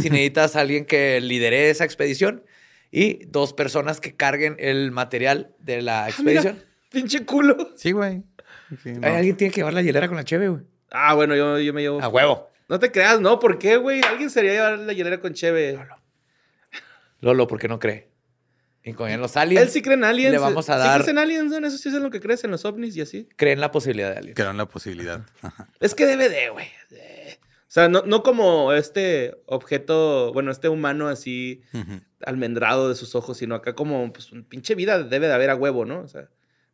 si necesitas a alguien que lidere esa expedición y dos personas que carguen el material de la Ah, mira, expedición. Pinche culo. Sí, güey. Sí, no. Ay, Alguien tiene que llevar la hielera con la cheve, güey. Ah, bueno, yo, yo me llevo. A huevo. No te creas, no, ¿por qué, güey? Alguien sería llevar la hielera con Cheve. Lolo, ¿por qué no cree? Y con los aliens, Él sí cree en aliens. Le vamos a ¿Sí dar- crees en aliens, ¿no? Eso sí es en lo que crees, en los ovnis y así. creen la posibilidad de aliens. Crearon la posibilidad. Ajá. Es que debe de, güey. de- O sea, no, no como este objeto, bueno, este humano así almendrado de sus ojos, sino acá como, pues, un pinche vida debe de haber a huevo, ¿no? O sea,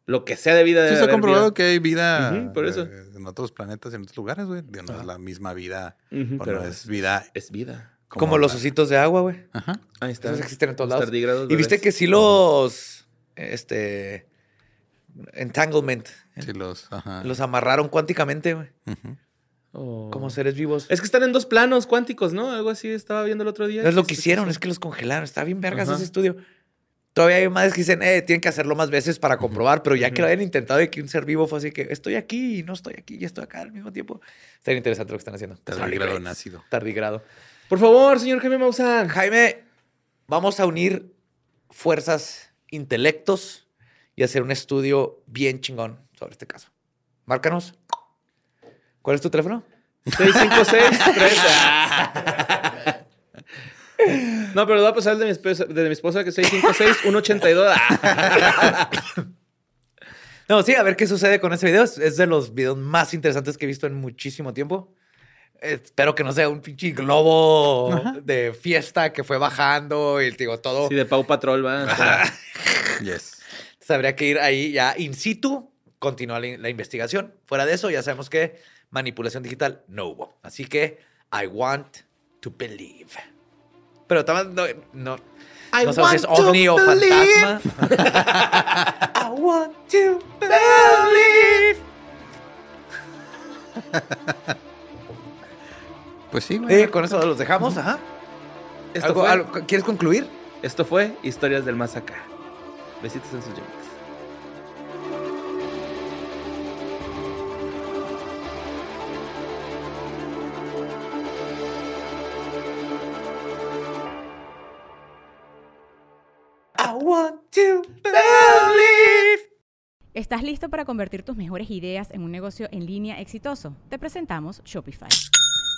lo que sea de vida Sí, se ha comprobado vida. que hay vida Ujú, por eso. eh, en otros planetas y en otros lugares, güey. No es la misma vida. O pero no es vida. es vida. Como, los ositos de agua, güey. Ajá. Ahí está. Esos existen en todos Los lados. tardígrados Y viste que sí los, este, entanglement, Sí, los. Ajá. los amarraron cuánticamente, güey. Oh. como seres vivos. Es que están en dos planos cuánticos, ¿no? Algo así estaba viendo el otro día. No es lo que hicieron, es que los congelaron. Está bien vergas ese estudio. Todavía hay madres que dicen, eh, tienen que hacerlo más veces para comprobar, pero ya que lo hayan intentado y que un ser vivo fue así que estoy aquí y no estoy aquí y estoy acá al mismo tiempo. Está bien interesante lo que están haciendo. Tardigrado Tardigrades. nácido. Tardigrado. Por favor, señor Jaime Maussan. Jaime, vamos a unir fuerzas, intelectos y hacer un estudio bien chingón sobre este caso. Márcanos. ¿Cuál es tu teléfono? 656 No, pero le voy a pasar el de mi esposa, de mi esposa que es 656 182. No, sí, a ver qué sucede con ese video. Es de los videos más interesantes que he visto en muchísimo tiempo. Espero que no sea un pinche globo de fiesta que fue bajando y digo todo. Sí, de Pau Patrol, va. Yes. Entonces, habría que ir ahí ya in situ continúa la, la investigación. Fuera de eso, ya sabemos que manipulación digital no hubo. Así que I want to believe. Pero también no, no, I no sabemos si es ovni o fantasma. I want to believe. Pues sí, güey. Eh, con eso los dejamos, ajá. Esto ¿Algo- fue, algo- ¿Quieres concluir? esto fue Historias del Más Acá. Besitos en sus yumas. I want to believe. ¿Estás listo para convertir tus mejores ideas en un negocio en línea exitoso? Te presentamos Shopify.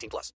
18 plus.